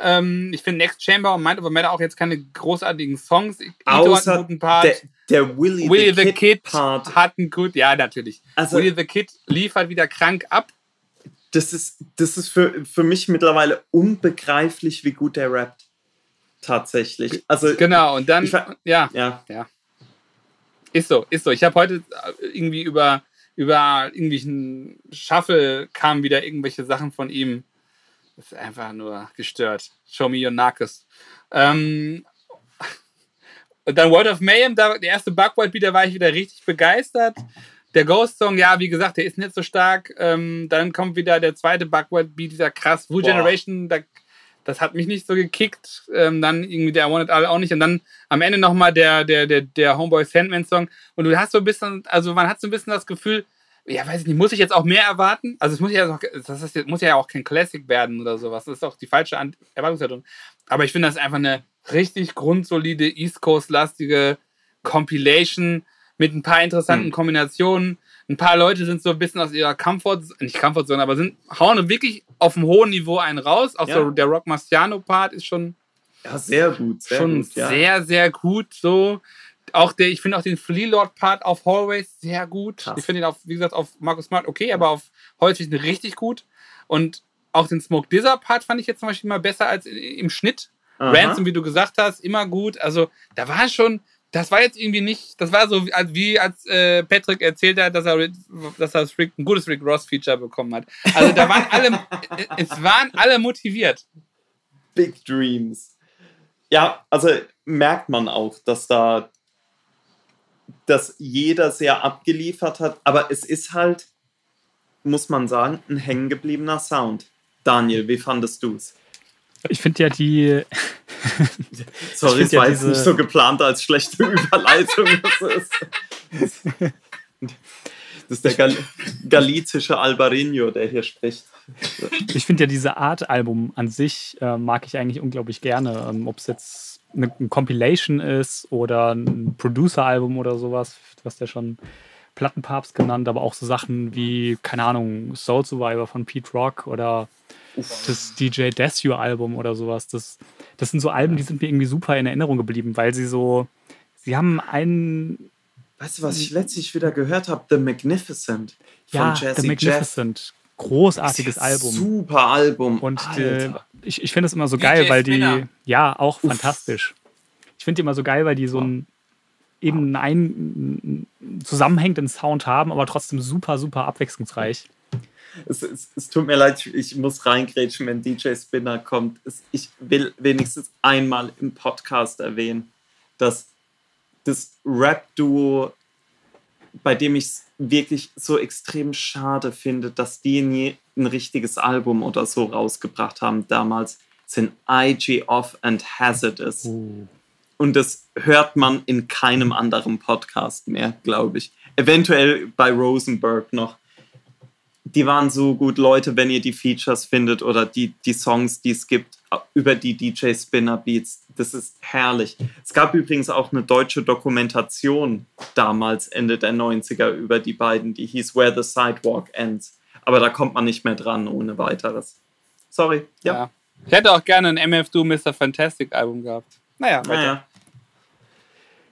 Ähm, ich finde Next Chamber und Mind Over Matter auch jetzt keine großartigen Songs. Ito Außer hat einen guten Part. Der, der Willy, Willy the, the, Kid, Part. hat einen gut, ja, natürlich. Also, Willy the Kid liefert wieder krank ab. Das ist, das ist für, für mich mittlerweile unbegreiflich, wie gut der rappt. Tatsächlich. Also, genau, und dann, ja, ja, ja. Ist so, ist so. Ich habe heute irgendwie über, über irgendwelchen Shuffle kamen wieder irgendwelche Sachen von ihm das ist einfach nur gestört. Show me your Narcos. Ähm, und dann World of Mayhem, da, der erste Bugwhite Beat, da war ich wieder richtig begeistert. Der Ghost Song, ja, wie gesagt, der ist nicht so stark. Ähm, dann kommt wieder der zweite Bugwhite Beat, dieser krass. Woo Generation, da, das hat mich nicht so gekickt. Ähm, dann irgendwie der I Want It All auch nicht. Und dann am Ende nochmal der, der, der, der Homeboy Sandman Song. Und du hast so ein bisschen, also man hat so ein bisschen das Gefühl, ja, weiß ich nicht, muss ich jetzt auch mehr erwarten? Also es muss ja auch, das ist, muss ja auch kein Classic werden oder sowas. Das ist auch die falsche Erwartungshaltung. Aber ich finde das einfach eine richtig grundsolide East Coast-lastige Compilation mit ein paar interessanten hm. Kombinationen. Ein paar Leute sind so ein bisschen aus ihrer Comfort, nicht Comfortzone, aber sind, hauen wirklich auf einem hohen Niveau einen raus. Auch ja. so der Rock Marciano-Part ist schon. Ja, sehr gut. Sehr schon gut, ja. sehr, sehr gut. So. Auch der, ich finde auch den Flea Lord Part auf Hallways sehr gut. Krass. Ich finde ihn auf, wie gesagt, auf Markus Smart okay, aber auf häufig richtig gut. Und auch den Smoke Dizzer Part fand ich jetzt zum Beispiel mal besser als im Schnitt. Aha. Ransom, wie du gesagt hast, immer gut. Also da war schon, das war jetzt irgendwie nicht, das war so wie als äh, Patrick erzählt hat, dass er, dass er Rick, ein gutes Rick Ross Feature bekommen hat. Also da waren alle, es waren alle motiviert. Big Dreams. Ja, also merkt man auch, dass da, dass jeder sehr abgeliefert hat, aber es ist halt, muss man sagen, ein hängengebliebener Sound. Daniel, wie fandest du es? Ich finde ja die. Sorry, es war ja jetzt nicht so geplant als schlechte Überleitung. Das ist, das ist der Gal galizische Albarino, der hier spricht. Ich finde ja diese Art Album an sich äh, mag ich eigentlich unglaublich gerne. Ähm, Ob es jetzt eine, Compilation ist oder ein Producer-Album oder sowas, was der schon Plattenpapst genannt, aber auch so Sachen wie, keine Ahnung, Soul Survivor von Pete Rock oder das DJ Desu Album oder sowas. Das, das sind so Alben, die sind mir irgendwie super in Erinnerung geblieben, weil sie so, sie haben einen. Weißt du, was ich letztlich wieder gehört habe? The Magnificent von ja, Jazzy The Magnificent. Jeff. Großartiges Album. Super Album. Und äh, ich, ich finde es immer so geil, DJ weil die, Spinner. ja, auch Uff. fantastisch. Ich finde die immer so geil, weil die so ein, eben einen zusammenhängenden Sound haben, aber trotzdem super, super abwechslungsreich es, es, es, tut mir leid, ich muss reingrätschen, wenn DJ Spinner kommt. Es, ich will wenigstens einmal im Podcast erwähnen, dass das Rap-Duo, bei dem ich es wirklich so extrem schade finde, dass die nie ein richtiges Album oder so rausgebracht haben damals, sind IG Off and Hazardous. Uh. Und das hört man in keinem anderen Podcast mehr, glaube ich. Eventuell bei Rosenberg noch die waren so gut, Leute, wenn ihr die Features findet oder die, die Songs, die es gibt, über die DJ Spinner Beats. Das ist herrlich. Es gab übrigens auch eine deutsche Dokumentation damals, Ende der 90er, über die beiden, die hieß Where the Sidewalk Ends. Aber da kommt man nicht mehr dran ohne weiteres. Sorry. Ja. ja. Ich hätte auch gerne ein MF Do Mr. Fantastic Album gehabt. Naja, weiter. Naja.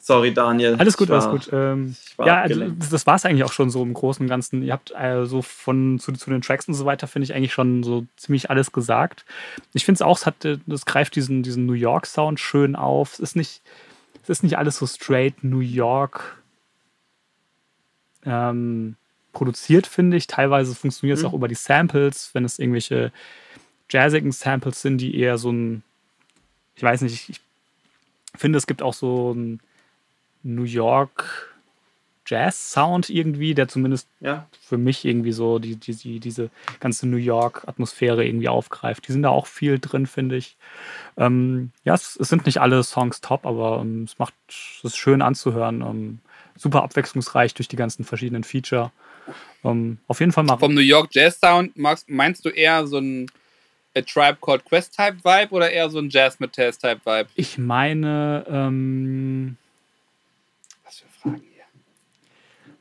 Sorry, Daniel. Alles gut, war, alles gut. Ähm, ja, abgelenkt. das, das war es eigentlich auch schon so im Großen und Ganzen. Ihr habt äh, so von zu, zu, den Tracks und so weiter, finde ich eigentlich schon so ziemlich alles gesagt. Ich finde es auch, es hat, äh, das greift diesen, diesen New York-Sound schön auf. Es ist nicht, es ist nicht alles so straight New York ähm, produziert, finde ich. Teilweise funktioniert es mhm. auch über die Samples, wenn es irgendwelche jazzigen Samples sind, die eher so ein, ich weiß nicht, ich finde, es gibt auch so ein New York Jazz Sound irgendwie, der zumindest ja. für mich irgendwie so die, die, diese ganze New York Atmosphäre irgendwie aufgreift. Die sind da auch viel drin, finde ich. Ähm, ja, es, es, sind nicht alle Songs top, aber ähm, es macht es schön anzuhören. Ähm, super abwechslungsreich durch die ganzen verschiedenen Feature. Ähm, auf jeden Fall mal. Vom New York Jazz Sound meinst du eher so ein A Tribe Called Quest Type Vibe oder eher so ein Jazz Metal Type Vibe? Ich meine, ähm,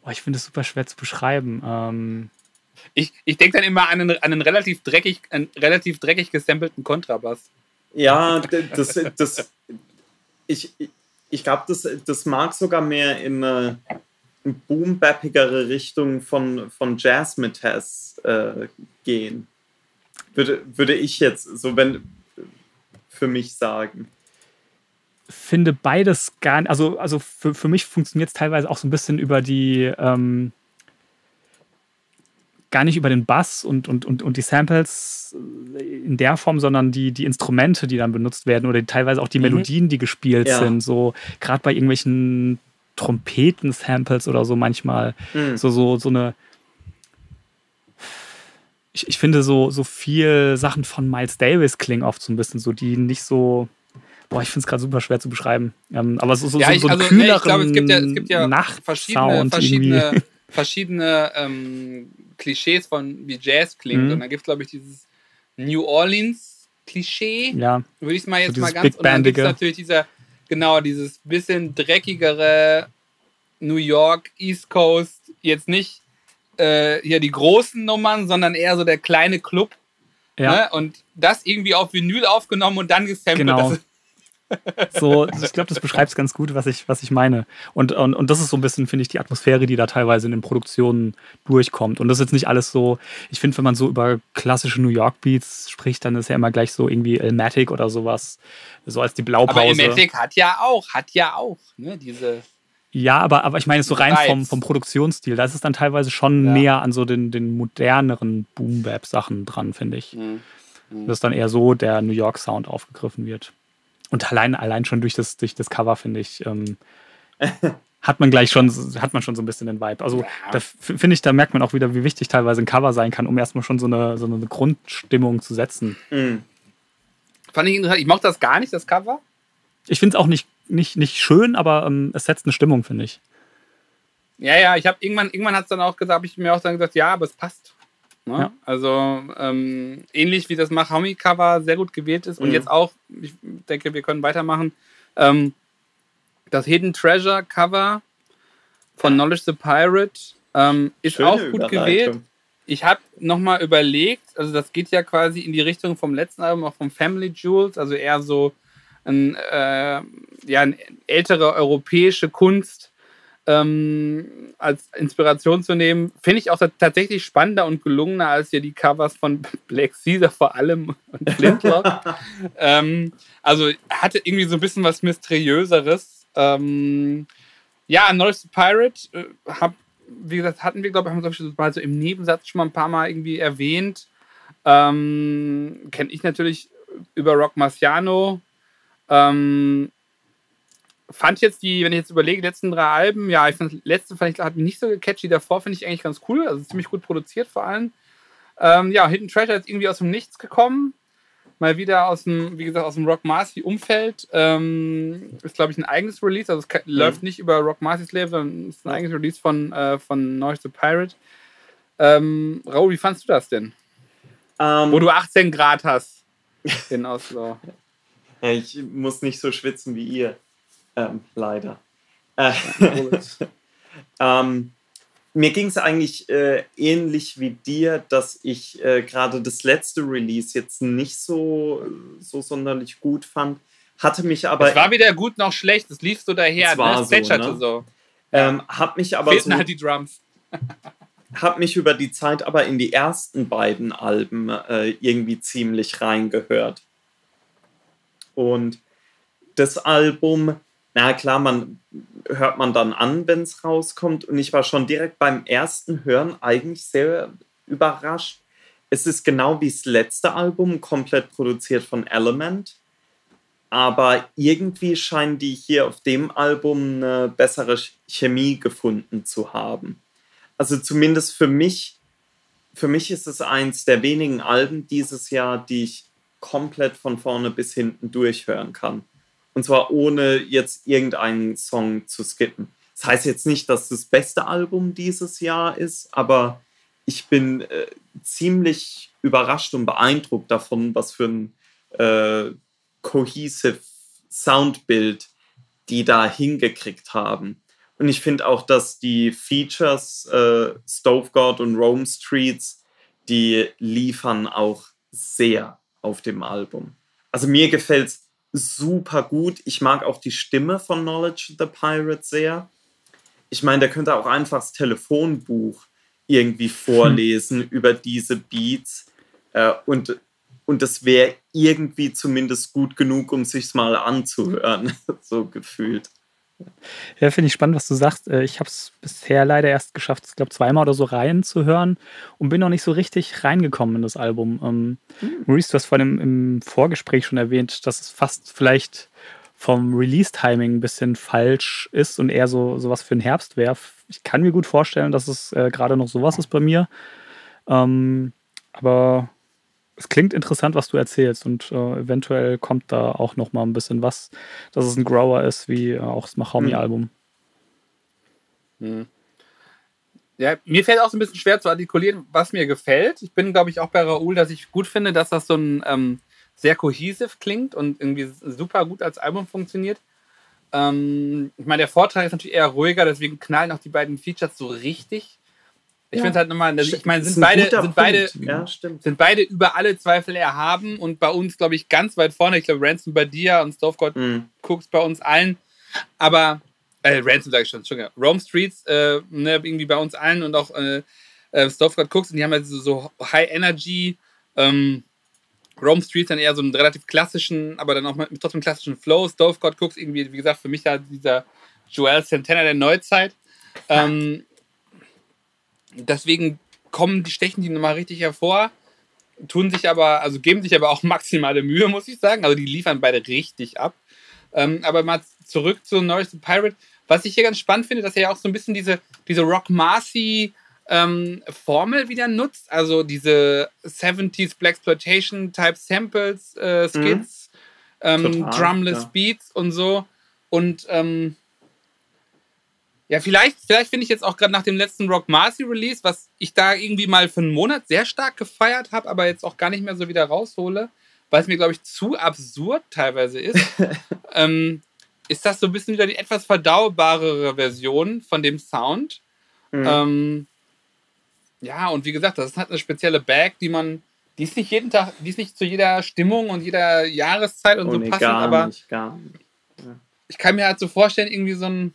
Oh, ich finde es super schwer zu beschreiben. Ähm ich ich denke dann immer an einen, an einen relativ dreckig, einen relativ dreckig gesampelten Kontrabass. Ja, das, das, ich, ich glaube, das, das mag sogar mehr in eine boom-bappigere Richtung von, von Jazz-Metas äh, gehen. Würde, würde ich jetzt so wenn für mich sagen finde beides gar nicht, also, also für, für mich funktioniert es teilweise auch so ein bisschen über die, ähm, gar nicht über den Bass und, und, und, und die Samples in der Form, sondern die, die Instrumente, die dann benutzt werden oder teilweise auch die mhm. Melodien, die gespielt ja. sind. So gerade bei irgendwelchen Trompeten-Samples oder so manchmal. Mhm. So, so, so eine. Ich, ich finde so, so viel Sachen von Miles Davis klingen oft so ein bisschen so, die nicht so Boah, ich finde es gerade super schwer zu beschreiben. Ähm, aber so, so, ja, ich, so, so also, nee, ich glaube, es gibt ja, es gibt ja verschiedene, verschiedene, verschiedene ähm, Klischees von wie Jazz klingt. Mhm. Und dann gibt es, glaube ich, dieses New Orleans Klischee. Ja. Würde ich es mal jetzt so mal ganz. Big und dann gibt natürlich dieser, genau, dieses bisschen dreckigere New York, East Coast, jetzt nicht äh, hier die großen Nummern, sondern eher so der kleine Club. Ja. Ne? Und das irgendwie auf Vinyl aufgenommen und dann gesampelt. Genau. Das so, ich glaube, das beschreibt es ganz gut, was ich, was ich meine. Und, und, und das ist so ein bisschen, finde ich, die Atmosphäre, die da teilweise in den Produktionen durchkommt. Und das ist jetzt nicht alles so, ich finde, wenn man so über klassische New York Beats spricht, dann ist ja immer gleich so irgendwie Elmatic oder sowas, so als die Blaupause. Aber Elmatic hat ja auch, hat ja auch, ne, diese ja, aber, aber ich meine, so rein vom, vom Produktionsstil, da ist es dann teilweise schon ja. näher an so den, den moderneren Boom-Bap-Sachen dran, finde ich. Mhm. Mhm. Dass dann eher so der New York-Sound aufgegriffen wird. Und allein, allein schon durch das, durch das Cover, finde ich, ähm, hat man gleich schon, hat man schon so ein bisschen den Vibe. Also ja. da finde ich, da merkt man auch wieder, wie wichtig teilweise ein Cover sein kann, um erstmal schon so eine, so eine Grundstimmung zu setzen. Mhm. Fand ich interessant. Ich mochte das gar nicht, das Cover. Ich finde es auch nicht, nicht, nicht schön, aber ähm, es setzt eine Stimmung, finde ich. Ja, ja, ich habe irgendwann, irgendwann hat es dann auch gesagt, habe ich mir auch dann gesagt, ja, aber es passt. Ne? Ja. Also ähm, ähnlich wie das Mahami-Cover sehr gut gewählt ist und mhm. jetzt auch, ich denke, wir können weitermachen, ähm, das Hidden Treasure Cover von Knowledge the Pirate ähm, ist Schöne auch gut gewählt. Ich habe nochmal überlegt, also das geht ja quasi in die Richtung vom letzten Album, auch vom Family Jewels, also eher so ein, äh, ja, eine ältere europäische Kunst ähm, als Inspiration zu nehmen, finde ich auch tatsächlich spannender und gelungener als hier die Covers von Black Caesar vor allem und Flintlock. ähm, also hatte irgendwie so ein bisschen was Mysteriöseres. Ähm, ja, North Pirate äh, hab, wie gesagt, hatten wir, glaube ich, haben wir mal so im Nebensatz schon mal ein paar Mal irgendwie erwähnt. Ähm, Kenne ich natürlich über Rock Marciano. Ähm, fand jetzt die, wenn ich jetzt überlege, die letzten drei Alben, ja, ich fand das letzte fand ich, hat mich nicht so die davor finde ich eigentlich ganz cool, also ziemlich gut produziert vor allem. Ähm, ja, Hidden Treasure ist irgendwie aus dem Nichts gekommen. Mal wieder aus dem, wie gesagt, aus dem Rock Marcy Umfeld. Ähm, ist, glaube ich, ein eigenes Release. Also es mhm. läuft nicht über Rock Marcy's Label, sondern ist ein eigenes Release von, äh, von Noise the Pirate. Ähm, Raul, wie fandest du das denn? Um, ähm. Wo du 18 Grad hast in Oslo. ich muss nicht so schwitzen wie ihr. Ähm, leider. Äh, ähm, mir ging es eigentlich äh, ähnlich wie dir, dass ich äh, gerade das letzte Release jetzt nicht so, so sonderlich gut fand. Hatte mich aber. Es war weder gut noch schlecht, das lief so daher. Es war ne? so, ne? so. Ähm, hab mich aber. Fehlten so, halt die Drums. hab mich über die Zeit aber in die ersten beiden Alben äh, irgendwie ziemlich reingehört. Und das Album na klar, man hört man dann an, wenn es rauskommt. Und ich war schon direkt beim ersten Hören eigentlich sehr überrascht. Es ist genau wie das letzte Album, komplett produziert von Element. Aber irgendwie scheinen die hier auf dem Album eine bessere Chemie gefunden zu haben. Also zumindest für mich, für mich ist es eins der wenigen Alben dieses Jahr, die ich komplett von vorne bis hinten durchhören kann. Und zwar ohne jetzt irgendeinen Song zu skippen. Das heißt jetzt nicht, dass das beste Album dieses Jahr ist, aber ich bin äh, ziemlich überrascht und beeindruckt davon, was für ein äh, cohesive Soundbild die da hingekriegt haben. Und ich finde auch, dass die Features äh, Stove God und Rome Streets, die liefern auch sehr auf dem Album. Also mir gefällt es super gut. Ich mag auch die Stimme von Knowledge the Pirate sehr. Ich meine, der könnte auch einfach das Telefonbuch irgendwie vorlesen hm. über diese Beats. Äh, und, und das wäre irgendwie zumindest gut genug, um sich mal anzuhören, so gefühlt. Ja, finde ich spannend, was du sagst. Äh, ich habe es bisher leider erst geschafft, ich glaube, zweimal oder so reinzuhören und bin noch nicht so richtig reingekommen in das Album. Ähm, mhm. Maurice, du hast vorhin im, im Vorgespräch schon erwähnt, dass es fast vielleicht vom Release-Timing ein bisschen falsch ist und eher so sowas für den Herbst wäre. Ich kann mir gut vorstellen, dass es äh, gerade noch sowas ist bei mir. Ähm, aber es klingt interessant, was du erzählst und äh, eventuell kommt da auch noch mal ein bisschen was, dass es ein Grower ist, wie äh, auch das Machaumi-Album. Hm. Ja, mir fällt auch so ein bisschen schwer zu artikulieren, was mir gefällt. Ich bin, glaube ich, auch bei Raoul, dass ich gut finde, dass das so ein, ähm, sehr cohesive klingt und irgendwie super gut als Album funktioniert. Ähm, ich meine, der Vortrag ist natürlich eher ruhiger, deswegen knallen auch die beiden Features so richtig. Ich ja. finde halt nochmal, also ich meine, sind beide, sind, beide, ja, sind beide über alle Zweifel erhaben und bei uns, glaube ich, ganz weit vorne. Ich glaube, Ransom bei dir und Stovegod mhm. guckst bei uns allen. Aber, äh, Ransom sage ich schon, schon Rome Streets, äh, ne, irgendwie bei uns allen und auch äh, äh, Stovegod guckst und die haben halt so, so High Energy, ähm, Rome Streets dann eher so einen relativ klassischen, aber dann auch mit trotzdem klassischen Flow. Stove God Cooks irgendwie, wie gesagt, für mich da dieser Joel Santana der Neuzeit. Ähm, deswegen kommen die, stechen die nochmal richtig hervor, tun sich aber, also geben sich aber auch maximale Mühe, muss ich sagen. Also die liefern beide richtig ab. Ähm, aber mal zurück zu Norris Pirate. Was ich hier ganz spannend finde, dass er ja auch so ein bisschen diese, diese Rock Marcy ähm, Formel wieder nutzt, also diese 70s Black Exploitation Type Samples, äh, Skits, mhm. ähm, Drumless ja. Beats und so. Und ähm, ja, vielleicht, vielleicht finde ich jetzt auch gerade nach dem letzten Rock Marcy Release, was ich da irgendwie mal für einen Monat sehr stark gefeiert habe, aber jetzt auch gar nicht mehr so wieder raushole, weil es mir, glaube ich, zu absurd teilweise ist, ähm, ist das so ein bisschen wieder die etwas verdaubarere Version von dem Sound. Mhm. Ähm, ja, und wie gesagt, das ist halt eine spezielle Bag, die man, die ist nicht jeden Tag, die ist nicht zu jeder Stimmung und jeder Jahreszeit und oh, so nee, passend, aber nicht, nicht. Ja. ich kann mir halt so vorstellen, irgendwie so ein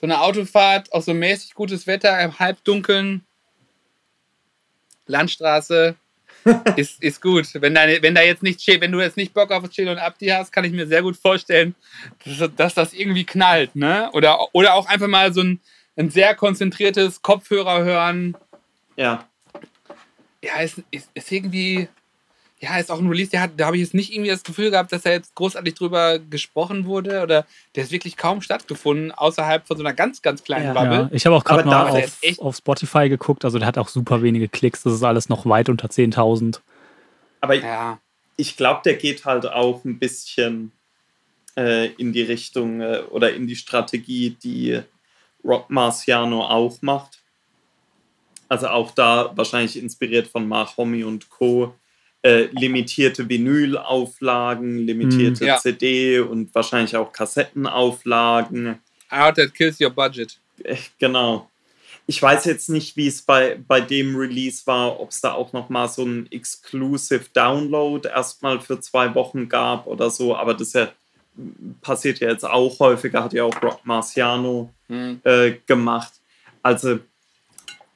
so eine Autofahrt, auch so mäßig gutes Wetter im Halbdunkeln, Landstraße, ist, ist gut. Wenn, deine, wenn da jetzt nicht wenn du jetzt nicht Bock auf Chill und Abdi hast, kann ich mir sehr gut vorstellen, dass, dass das irgendwie knallt, ne? Oder, oder auch einfach mal so ein, ein sehr konzentriertes Kopfhörer hören. Ja. Ja, ist, ist, ist irgendwie, ja, ist auch ein Release, der hat, da habe ich jetzt nicht irgendwie das Gefühl gehabt, dass da jetzt großartig drüber gesprochen wurde oder der ist wirklich kaum stattgefunden, außerhalb von so einer ganz, ganz kleinen ja, Bubble. Ja. Ich habe auch gerade mal auf, auf, Spotify geguckt, also der hat auch super wenige Klicks, das ist alles noch weit unter 10.000. Aber ja. ich glaube, der geht halt auch ein bisschen äh, in die Richtung äh, oder in die Strategie, die Rock Marciano auch macht. Also auch da wahrscheinlich inspiriert von Mark Homme und Co. Äh, limitierte Vinylauflagen, limitierte mm, ja. CD und wahrscheinlich auch Kassettenauflagen. Out that kills your budget. Äh, genau. Ich weiß jetzt nicht, wie es bei, bei dem Release war, ob es da auch noch mal so ein Exclusive Download erstmal für zwei Wochen gab oder so, aber das ja, passiert ja jetzt auch häufiger, hat ja auch Rock Marciano mhm. äh, gemacht. Also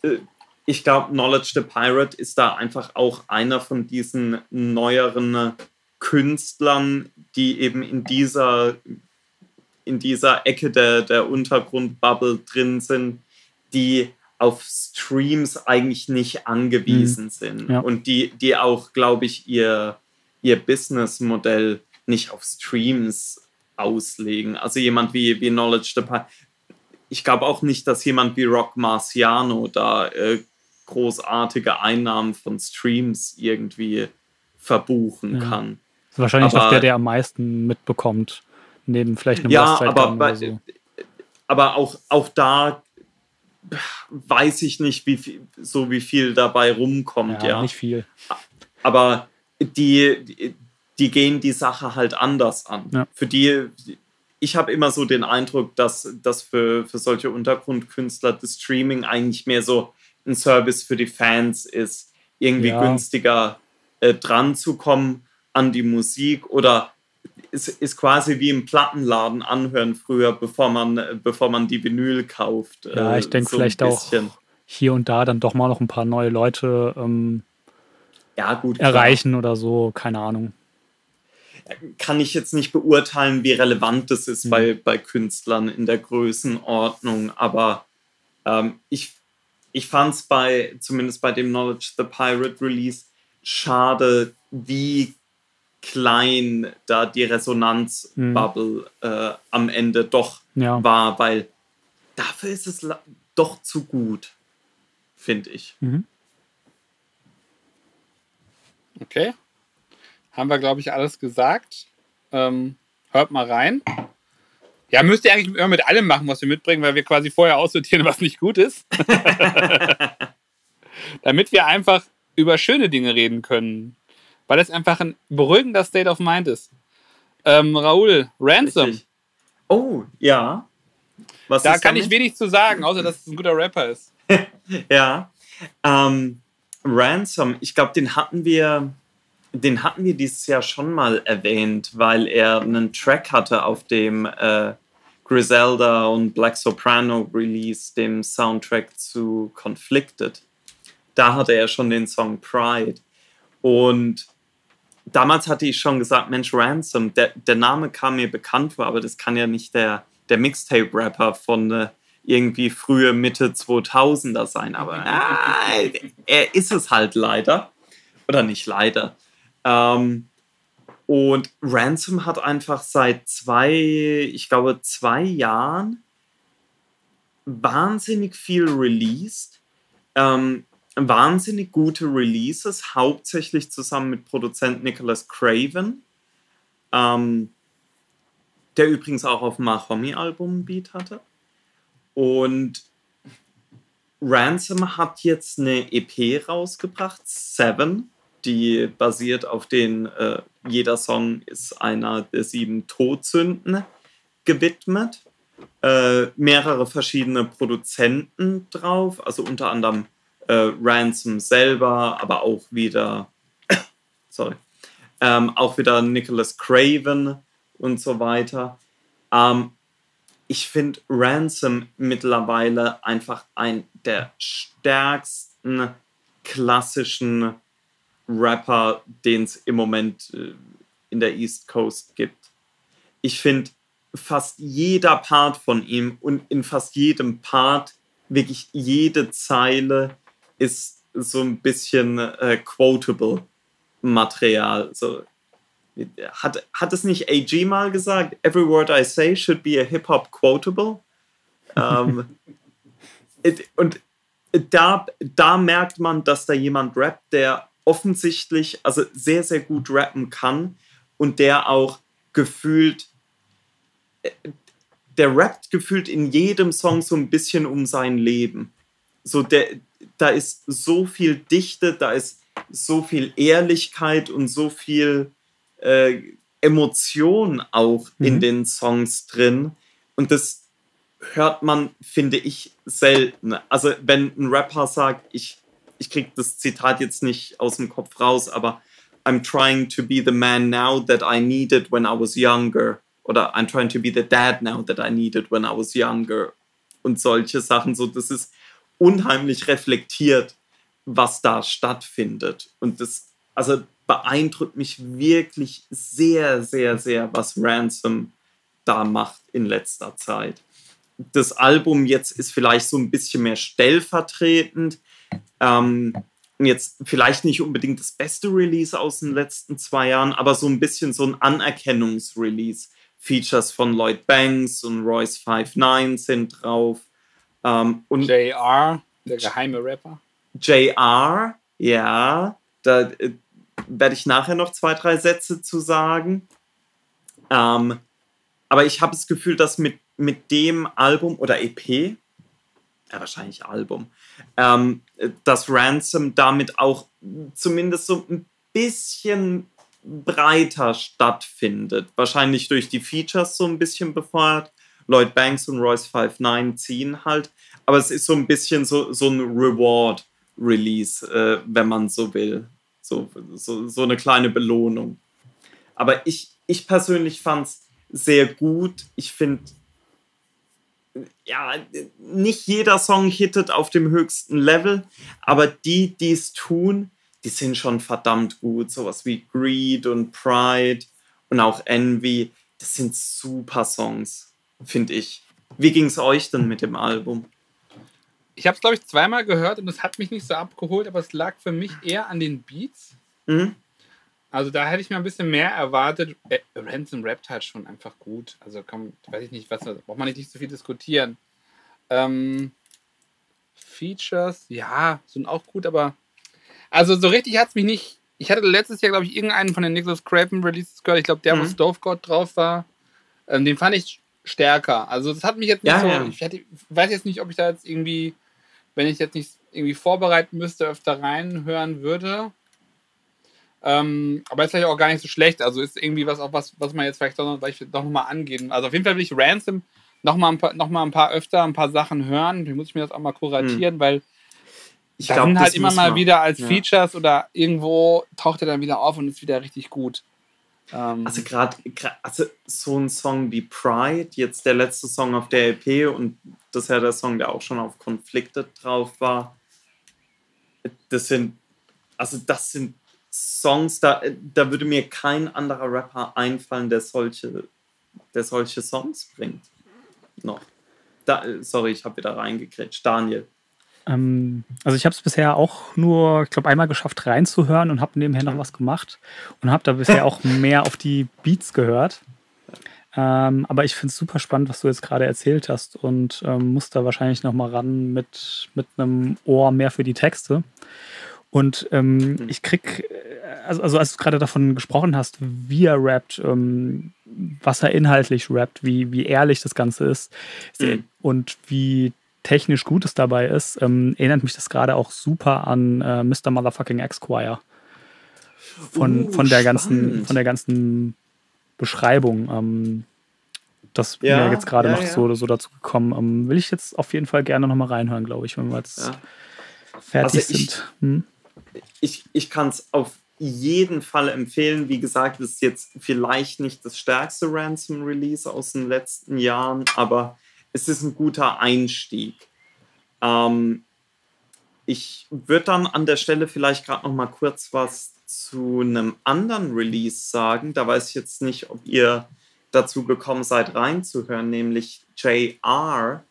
äh, ich glaube, Knowledge the Pirate ist da einfach auch einer von diesen neueren Künstlern, die eben in dieser, in dieser Ecke der, der Untergrundbubble drin sind, die auf Streams eigentlich nicht angewiesen mhm. sind ja. und die, die auch, glaube ich, ihr, ihr Businessmodell nicht auf Streams auslegen. Also jemand wie, wie Knowledge the Pirate, ich glaube auch nicht, dass jemand wie Rock Marciano da äh, großartige Einnahmen von Streams irgendwie verbuchen ja. kann. Das ist wahrscheinlich aber, auch der, der am meisten mitbekommt, neben vielleicht einem Ja, aber, bei, so. aber auch, auch da weiß ich nicht, wie viel, so wie viel dabei rumkommt. Ja, ja. nicht viel. Aber die, die gehen die Sache halt anders an. Ja. Für die, ich habe immer so den Eindruck, dass, dass für, für solche Untergrundkünstler das Streaming eigentlich mehr so ein Service für die Fans ist, irgendwie ja. günstiger äh, dran zu kommen an die Musik oder es ist quasi wie im Plattenladen anhören früher, bevor man, bevor man die Vinyl kauft. Ja, ich denke so vielleicht auch hier und da dann doch mal noch ein paar neue Leute ähm, ja, gut, erreichen klar. oder so, keine Ahnung kann ich jetzt nicht beurteilen, wie relevant das ist mhm. bei, bei Künstlern in der Größenordnung, aber ähm, ich, ich fand es bei, zumindest bei dem Knowledge the Pirate Release, schade, wie klein da die Resonanzbubble mhm. äh, am Ende doch ja. war, weil dafür ist es doch zu gut, finde ich. Mhm. Okay haben wir, glaube ich, alles gesagt. Ähm, hört mal rein. Ja, müsst ihr eigentlich immer mit allem machen, was wir mitbringen, weil wir quasi vorher aussortieren, was nicht gut ist. Damit wir einfach über schöne Dinge reden können. Weil es einfach ein beruhigender State of Mind ist. Ähm, Raoul, Ransom. Richtig. Oh, ja. Was da kann damit? ich wenig zu sagen, außer dass es ein guter Rapper ist. ja. Ähm, Ransom, ich glaube, den hatten wir, den hatten wir dieses Jahr schon mal erwähnt, weil er einen Track hatte auf dem äh, Griselda und Black Soprano Release, dem Soundtrack zu Conflicted. Da hatte er schon den Song Pride. Und damals hatte ich schon gesagt, Mensch, Ransom, der, der Name kam mir bekannt vor, aber das kann ja nicht der, der Mixtape-Rapper von äh, irgendwie frühe Mitte 2000er sein. Aber äh, er ist es halt leider. Oder nicht leider. Ähm, und Ransom hat einfach seit zwei, ich glaube, zwei Jahren wahnsinnig viel released. Ähm, wahnsinnig gute Releases, hauptsächlich zusammen mit Produzent Nicholas Craven, ähm, der übrigens auch auf dem Mahomi-Album ein Beat hatte. Und Ransom hat jetzt eine EP rausgebracht, Seven, die basiert auf den, äh, jeder Song ist einer der sieben Todsünden gewidmet. Äh, mehrere verschiedene Produzenten drauf, also unter anderem äh, Ransom selber, aber auch wieder, sorry, ähm, auch wieder Nicholas Craven und so weiter. Ähm, ich finde Ransom mittlerweile einfach ein der stärksten klassischen Rapper, den es im Moment äh, in der East Coast gibt. Ich finde fast jeder Part von ihm und in fast jedem Part wirklich jede Zeile ist so ein bisschen äh, quotable Material. So, hat, hat es nicht AG mal gesagt? Every word I say should be a Hip-Hop quotable. ähm, it, und da, da merkt man, dass da jemand rappt, der offensichtlich, also sehr, sehr gut rappen kann und der auch gefühlt, äh, der rappt gefühlt in jedem Song so ein bisschen um sein Leben. So der, da ist so viel Dichte, da ist so viel Ehrlichkeit und so viel äh, Emotion auch mhm. in den Songs drin. Und das hört man, finde ich, selten. Also wenn ein Rapper sagt, ich, ich kriege das Zitat jetzt nicht aus dem Kopf raus, aber I'm trying to be the man now that I needed when I was younger. Oder I'm trying to be the dad now that I needed when I was younger. Und solche Sachen. So, das ist unheimlich reflektiert, was da stattfindet. Und das, also beeindruckt mich wirklich sehr, sehr, sehr, was Ransom da macht in letzter Zeit. Das Album jetzt ist vielleicht so ein bisschen mehr stellvertretend. Ähm, jetzt vielleicht nicht unbedingt das beste Release aus den letzten zwei Jahren, aber so ein bisschen so ein Anerkennungsrelease. Features von Lloyd Banks und Royce 59 sind drauf. Ähm, und JR, der geheime Rapper. JR, ja, da äh, werde ich nachher noch zwei, drei Sätze zu sagen. Ähm, aber ich habe das Gefühl, dass mit, mit dem Album oder EP, ja, wahrscheinlich Album, ähm, dass Ransom damit auch zumindest so ein bisschen breiter stattfindet. Wahrscheinlich durch die Features so ein bisschen befeuert. Lloyd Banks und Royce 59 ziehen halt. Aber es ist so ein bisschen so, so ein Reward-Release, äh, wenn man so will. So, so, so eine kleine Belohnung. Aber ich, ich persönlich fand es sehr gut. Ich finde, ja, nicht jeder Song hittet auf dem höchsten Level, aber die, die es tun, die sind schon verdammt gut. Sowas wie Greed und Pride und auch Envy, das sind super Songs finde ich. Wie ging es euch denn mit dem Album? Ich habe es, glaube ich, zweimal gehört und es hat mich nicht so abgeholt, aber es lag für mich eher an den Beats. Mhm. Also da hätte ich mir ein bisschen mehr erwartet. Äh, Ransom rappt halt schon einfach gut. Also kann, weiß ich nicht, was braucht man nicht, nicht so viel diskutieren. Ähm, Features, ja, sind auch gut, aber also so richtig hat es mich nicht. Ich hatte letztes Jahr, glaube ich, irgendeinen von den Nicholas Craven Releases gehört. Ich glaube, der, mhm. wo Stove God drauf war. Ähm, den fand ich stärker. Also das hat mich jetzt nicht ja, so. Ja. Ich hätte, weiß jetzt nicht, ob ich da jetzt irgendwie, wenn ich jetzt nicht irgendwie vorbereiten müsste, öfter reinhören würde. Ähm, aber ist vielleicht auch gar nicht so schlecht. Also ist irgendwie was, auch was, was man jetzt vielleicht doch doch noch mal angehen. Also auf jeden Fall will ich Ransom noch mal, ein paar, noch mal ein paar öfter ein paar Sachen hören. Wie muss ich mir das auch mal kuratieren, hm. weil ich da sind halt immer mal wieder als ja. Features oder irgendwo taucht er dann wieder auf und ist wieder richtig gut. Ähm, also gerade also so ein Song wie Pride, jetzt der letzte Song auf der EP und das ist ja der Song, der auch schon auf Conflicted drauf war. Das sind, also das sind Songs, da, da würde mir kein anderer Rapper einfallen, der solche, der solche Songs bringt. Noch. Da, sorry, ich habe wieder reingekretscht. Daniel. Ähm, also ich habe es bisher auch nur, ich glaube, einmal geschafft reinzuhören und habe nebenher noch was gemacht und habe da bisher auch mehr auf die Beats gehört. Ähm, aber ich finde es super spannend, was du jetzt gerade erzählt hast und ähm, muss da wahrscheinlich noch mal ran mit, mit einem Ohr mehr für die Texte. Und ähm, mhm. ich krieg, äh, also, also als du gerade davon gesprochen hast, wie er rappt, ähm, was er inhaltlich rappt, wie, wie ehrlich das Ganze ist mhm. und wie technisch gut es dabei ist, ähm, erinnert mich das gerade auch super an äh, Mr. Motherfucking Esquire. Von, uh, von, der ganzen, von der ganzen Beschreibung. Ähm, das ja, mir jetzt gerade ja, noch ja. So, so dazu gekommen. Ähm, will ich jetzt auf jeden Fall gerne nochmal reinhören, glaube ich, wenn wir jetzt fertig also ich, sind. Hm? Ich, ich kann es auf jeden Fall empfehlen. Wie gesagt, es ist jetzt vielleicht nicht das stärkste Ransom-Release aus den letzten Jahren, aber es ist ein guter Einstieg. Ähm, ich würde dann an der Stelle vielleicht gerade noch mal kurz was zu einem anderen Release sagen. Da weiß ich jetzt nicht, ob ihr dazu gekommen seid, reinzuhören, nämlich JR,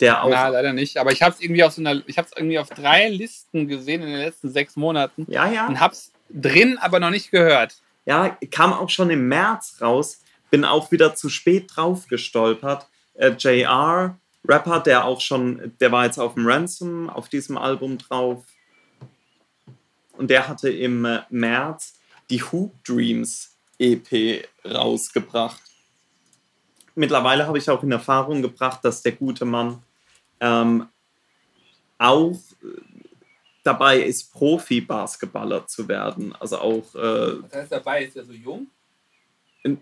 der auch. Na, leider nicht. Aber ich habe es irgendwie auf so einer, ich habe es irgendwie auf drei Listen gesehen in den letzten sechs Monaten. Ja, ja. Und habe es drin, aber noch nicht gehört. Ja, kam auch schon im März raus. Bin auch wieder zu spät drauf gestolpert äh, JR, Rapper, der auch schon, der war jetzt auf dem Ransom, auf diesem Album drauf. Und der hatte im äh, März die Hoop Dreams EP rausgebracht. Mittlerweile habe ich auch in Erfahrung gebracht, dass der gute Mann ähm, auch äh, dabei ist, Profi-Basketballer zu werden. Also auch. Äh, Was heißt dabei? Ist er so jung?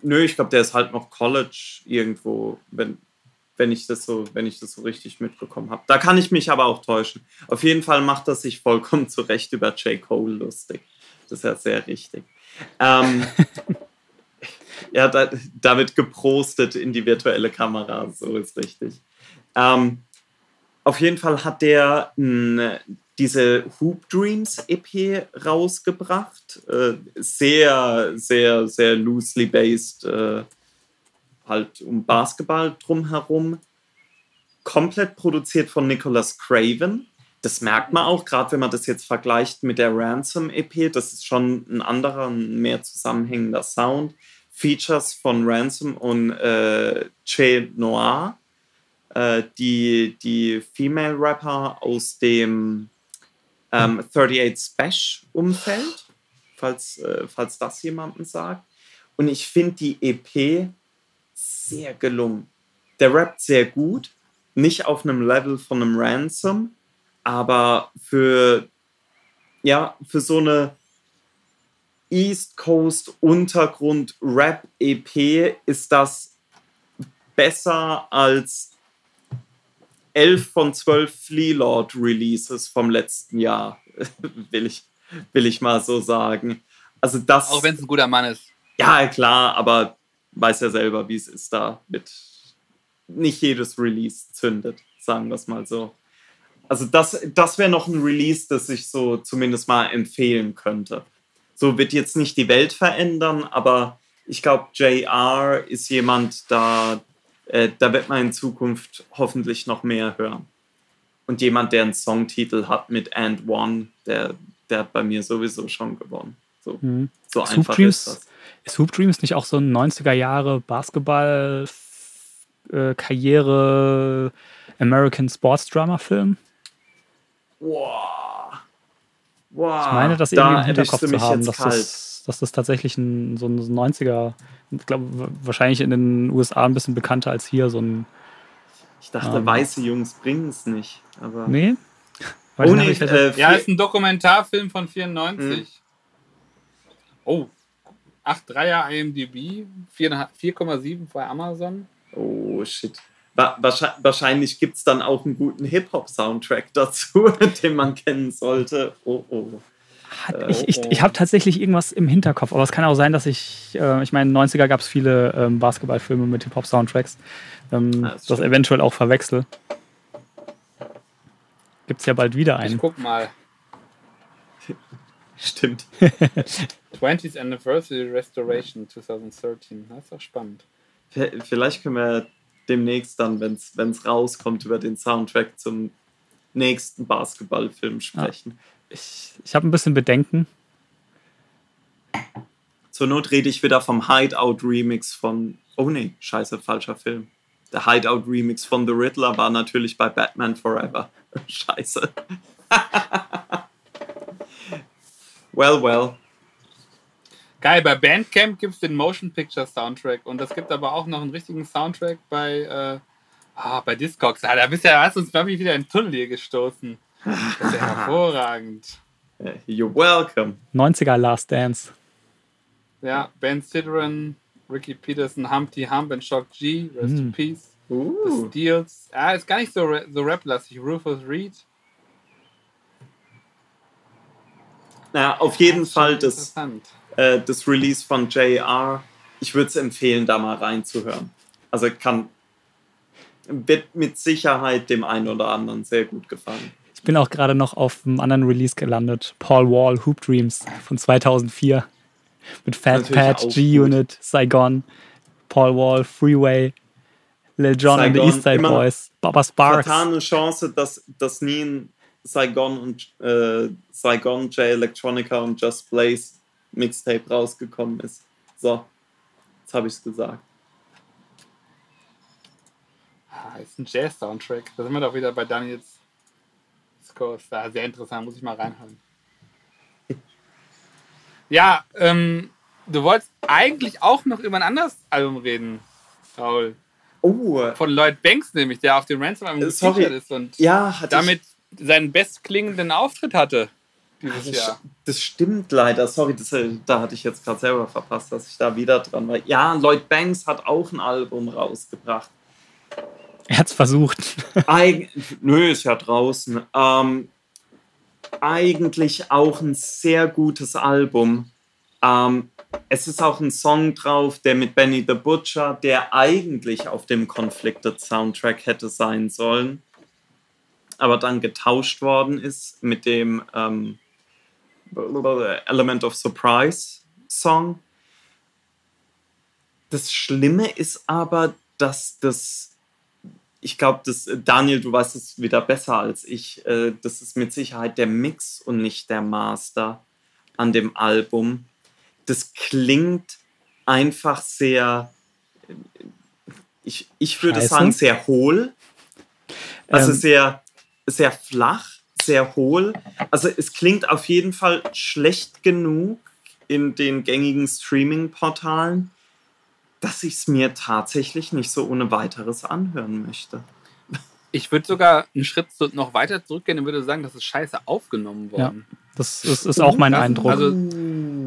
Nö, ich glaube, der ist halt noch College irgendwo, wenn, wenn ich das so, wenn ich das so richtig mitbekommen habe. Da kann ich mich aber auch täuschen. Auf jeden Fall macht er sich vollkommen zu Recht über J. Cole lustig. Das ist ja sehr richtig. Ähm, ja, da, da, wird geprostet in die virtuelle Kamera, so ist richtig. Ähm, auf jeden Fall hat der n, diese Hoop Dreams EP rausgebracht. Äh, sehr, sehr, sehr loosely based. Äh, halt um Basketball drumherum. Komplett produziert von Nicholas Craven. Das merkt man auch, gerade wenn man das jetzt vergleicht mit der Ransom EP. Das ist schon ein anderer, ein mehr zusammenhängender Sound. Features von Ransom und äh, Che Noir, äh, die, die Female Rapper aus dem ähm, 38 Special Umfeld, falls, äh, falls das jemanden sagt. Und ich finde die EP sehr gelungen. Der rappt sehr gut, nicht auf einem Level von einem Ransom, aber für, ja, für so eine East Coast Untergrund Rap EP ist das besser als 11 von 12 Flea Lord Releases vom letzten Jahr, will ich, will ich mal so sagen. Also das, Auch wenn es ein guter Mann ist. Ja, klar, aber weiß ja selber, wie es ist da mit nicht jedes Release zündet, sagen wir es mal so. Also das, das wäre noch ein Release, das ich so zumindest mal empfehlen könnte. So wird jetzt nicht die Welt verändern, aber ich glaube, JR ist jemand, da, äh, da wird man in Zukunft hoffentlich noch mehr hören. Und jemand, der einen Songtitel hat mit And One, der, der hat bei mir sowieso schon gewonnen. So, mhm. so einfach ist das. Ist Hoop Dreams nicht auch so ein 90er Jahre Basketball äh, Karriere American Sports Drama Film? Wow. wow. Ich meine, das irgendwie im Hinterkopf zu haben, dass das, dass das tatsächlich ein, so ein 90er, ich glaube, wahrscheinlich in den USA ein bisschen bekannter als hier, so ein. Ich dachte, ähm, weiße Jungs bringen es nicht. Aber nee. oh, nee, äh, ja, ist ein Dokumentarfilm von 94. Mhm. Oh, 8,3er IMDb, 4,7 bei Amazon. Oh, shit. Wahrscheinlich gibt es dann auch einen guten Hip-Hop-Soundtrack dazu, den man kennen sollte. Oh, oh. Äh, ich, ich, ich habe tatsächlich irgendwas im Hinterkopf, aber es kann auch sein, dass ich, äh, ich meine, in den 90er gab es viele ähm, Basketballfilme mit Hip-Hop-Soundtracks, ähm, das, das eventuell auch verwechsel. Gibt es ja bald wieder einen. Ich guck mal. Stimmt. 20th Anniversary Restoration 2013. Das ist auch spannend. Vielleicht können wir demnächst dann, wenn es rauskommt, über den Soundtrack zum nächsten Basketballfilm sprechen. Ja. Ich, ich habe ein bisschen Bedenken. Zur Not rede ich wieder vom Hideout-Remix von. Oh nee, scheiße, falscher Film. Der Hideout-Remix von The Riddler war natürlich bei Batman Forever. scheiße. well, well. Geil, bei Bandcamp gibt es den Motion Picture Soundtrack und es gibt aber auch noch einen richtigen Soundtrack bei, äh, oh, bei Discogs. Ah, da bist ja, hast du uns, glaube ich, wieder in den Tunnel hier gestoßen. Das ist ja hervorragend. You're welcome. 90er Last Dance. Ja, Ben Sidran, Ricky Peterson, Humpty Hump und Shock G, Rest mm. in Peace. Uh. The Steels. Ah, ist gar nicht so, so rap-lastig. Rufus Reed. Na, auf jeden Fall das, äh, das Release von JR. Ich würde es empfehlen, da mal reinzuhören. Also kann wird mit Sicherheit dem einen oder anderen sehr gut gefallen. Ich bin auch gerade noch auf einem anderen Release gelandet. Paul Wall, Hoop Dreams von 2004. Mit Fat Pat, G-Unit, Saigon, Paul Wall, Freeway, Lil Jon und the East Side Boys, Baba Sparks. Vertane Chance, dass, dass nie ein Saigon und äh, Saigon, J Electronica und Just Blaze Mixtape rausgekommen ist. So, jetzt habe ich es gesagt. Ah, ist ein Jazz-Soundtrack. Da sind wir doch wieder bei Daniels Scores. Ja, sehr interessant, muss ich mal reinhören. ja, ähm, du wolltest eigentlich auch noch über ein anderes Album reden, Paul. Oh. Von Lloyd Banks nämlich, der auf dem Ransom-Album gefeatured ist und ja, damit seinen bestklingenden Auftritt hatte dieses das, Jahr. Das stimmt leider. Sorry, das, äh, da hatte ich jetzt gerade selber verpasst, dass ich da wieder dran war. Ja, Lloyd Banks hat auch ein Album rausgebracht. Er hat es versucht. Eig Nö, ist ja draußen. Ähm, eigentlich auch ein sehr gutes Album. Ähm, es ist auch ein Song drauf, der mit Benny the Butcher, der eigentlich auf dem Conflicted Soundtrack hätte sein sollen, aber dann getauscht worden ist mit dem ähm, Element of Surprise Song. Das Schlimme ist aber, dass das, ich glaube, dass Daniel, du weißt es wieder besser als ich, äh, das ist mit Sicherheit der Mix und nicht der Master an dem Album. Das klingt einfach sehr, ich, ich würde sagen, sehr hohl. Also ähm. sehr, sehr flach sehr hohl. Also es klingt auf jeden Fall schlecht genug in den gängigen Streaming-Portalen, dass ich es mir tatsächlich nicht so ohne weiteres anhören möchte. Ich würde sogar einen Schritt noch weiter zurückgehen und würde sagen, das ist scheiße aufgenommen worden. Ja, das ist, ist auch mein das Eindruck. Also,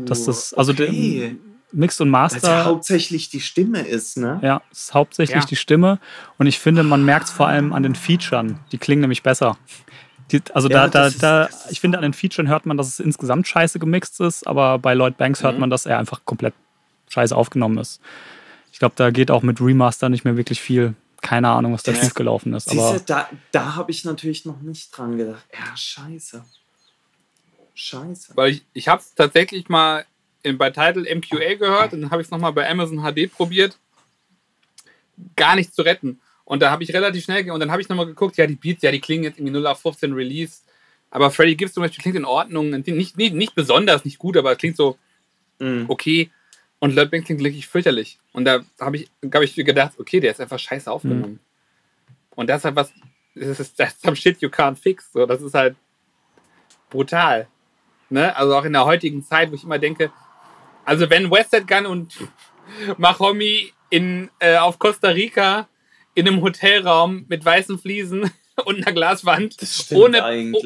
dass das, also okay. Mix und Master. Weil es hauptsächlich die Stimme ist, ne? Ja, es ist hauptsächlich ja. die Stimme. Und ich finde, man merkt es vor allem an den Featuren. Die klingen nämlich besser. Die, also ja, da, da, ist, da, ich finde, an den Featuren hört man, dass es insgesamt scheiße gemixt ist, aber bei Lloyd Banks hört mhm. man, dass er einfach komplett scheiße aufgenommen ist. Ich glaube, da geht auch mit Remaster nicht mehr wirklich viel. Keine Ahnung, was da ja. schiefgelaufen ist. Aber Siehste, da, da habe ich natürlich noch nicht dran gedacht. Ja, scheiße. Scheiße. Weil ich, ich habe es tatsächlich mal in, bei Title MQA gehört und dann habe ich es nochmal bei Amazon HD probiert. Gar nicht zu retten. Und da habe ich relativ schnell, und dann habe ich nochmal geguckt, ja, die Beats, ja, die klingen jetzt irgendwie 0 auf 15 Release. Aber Freddy Gibbs zum Beispiel klingt in Ordnung, nicht, nicht, nicht besonders, nicht gut, aber klingt so mm. okay. Und Banks klingt wirklich fürchterlich. Und da habe ich, hab ich gedacht, okay, der ist einfach scheiße aufgenommen. Mm. Und das ist halt was, das ist das some shit you can't fix. So, das ist halt brutal. Ne? Also auch in der heutigen Zeit, wo ich immer denke, also wenn Westside Gun und Mahomi in, äh, auf Costa Rica in einem Hotelraum mit weißen Fliesen und einer Glaswand ohne,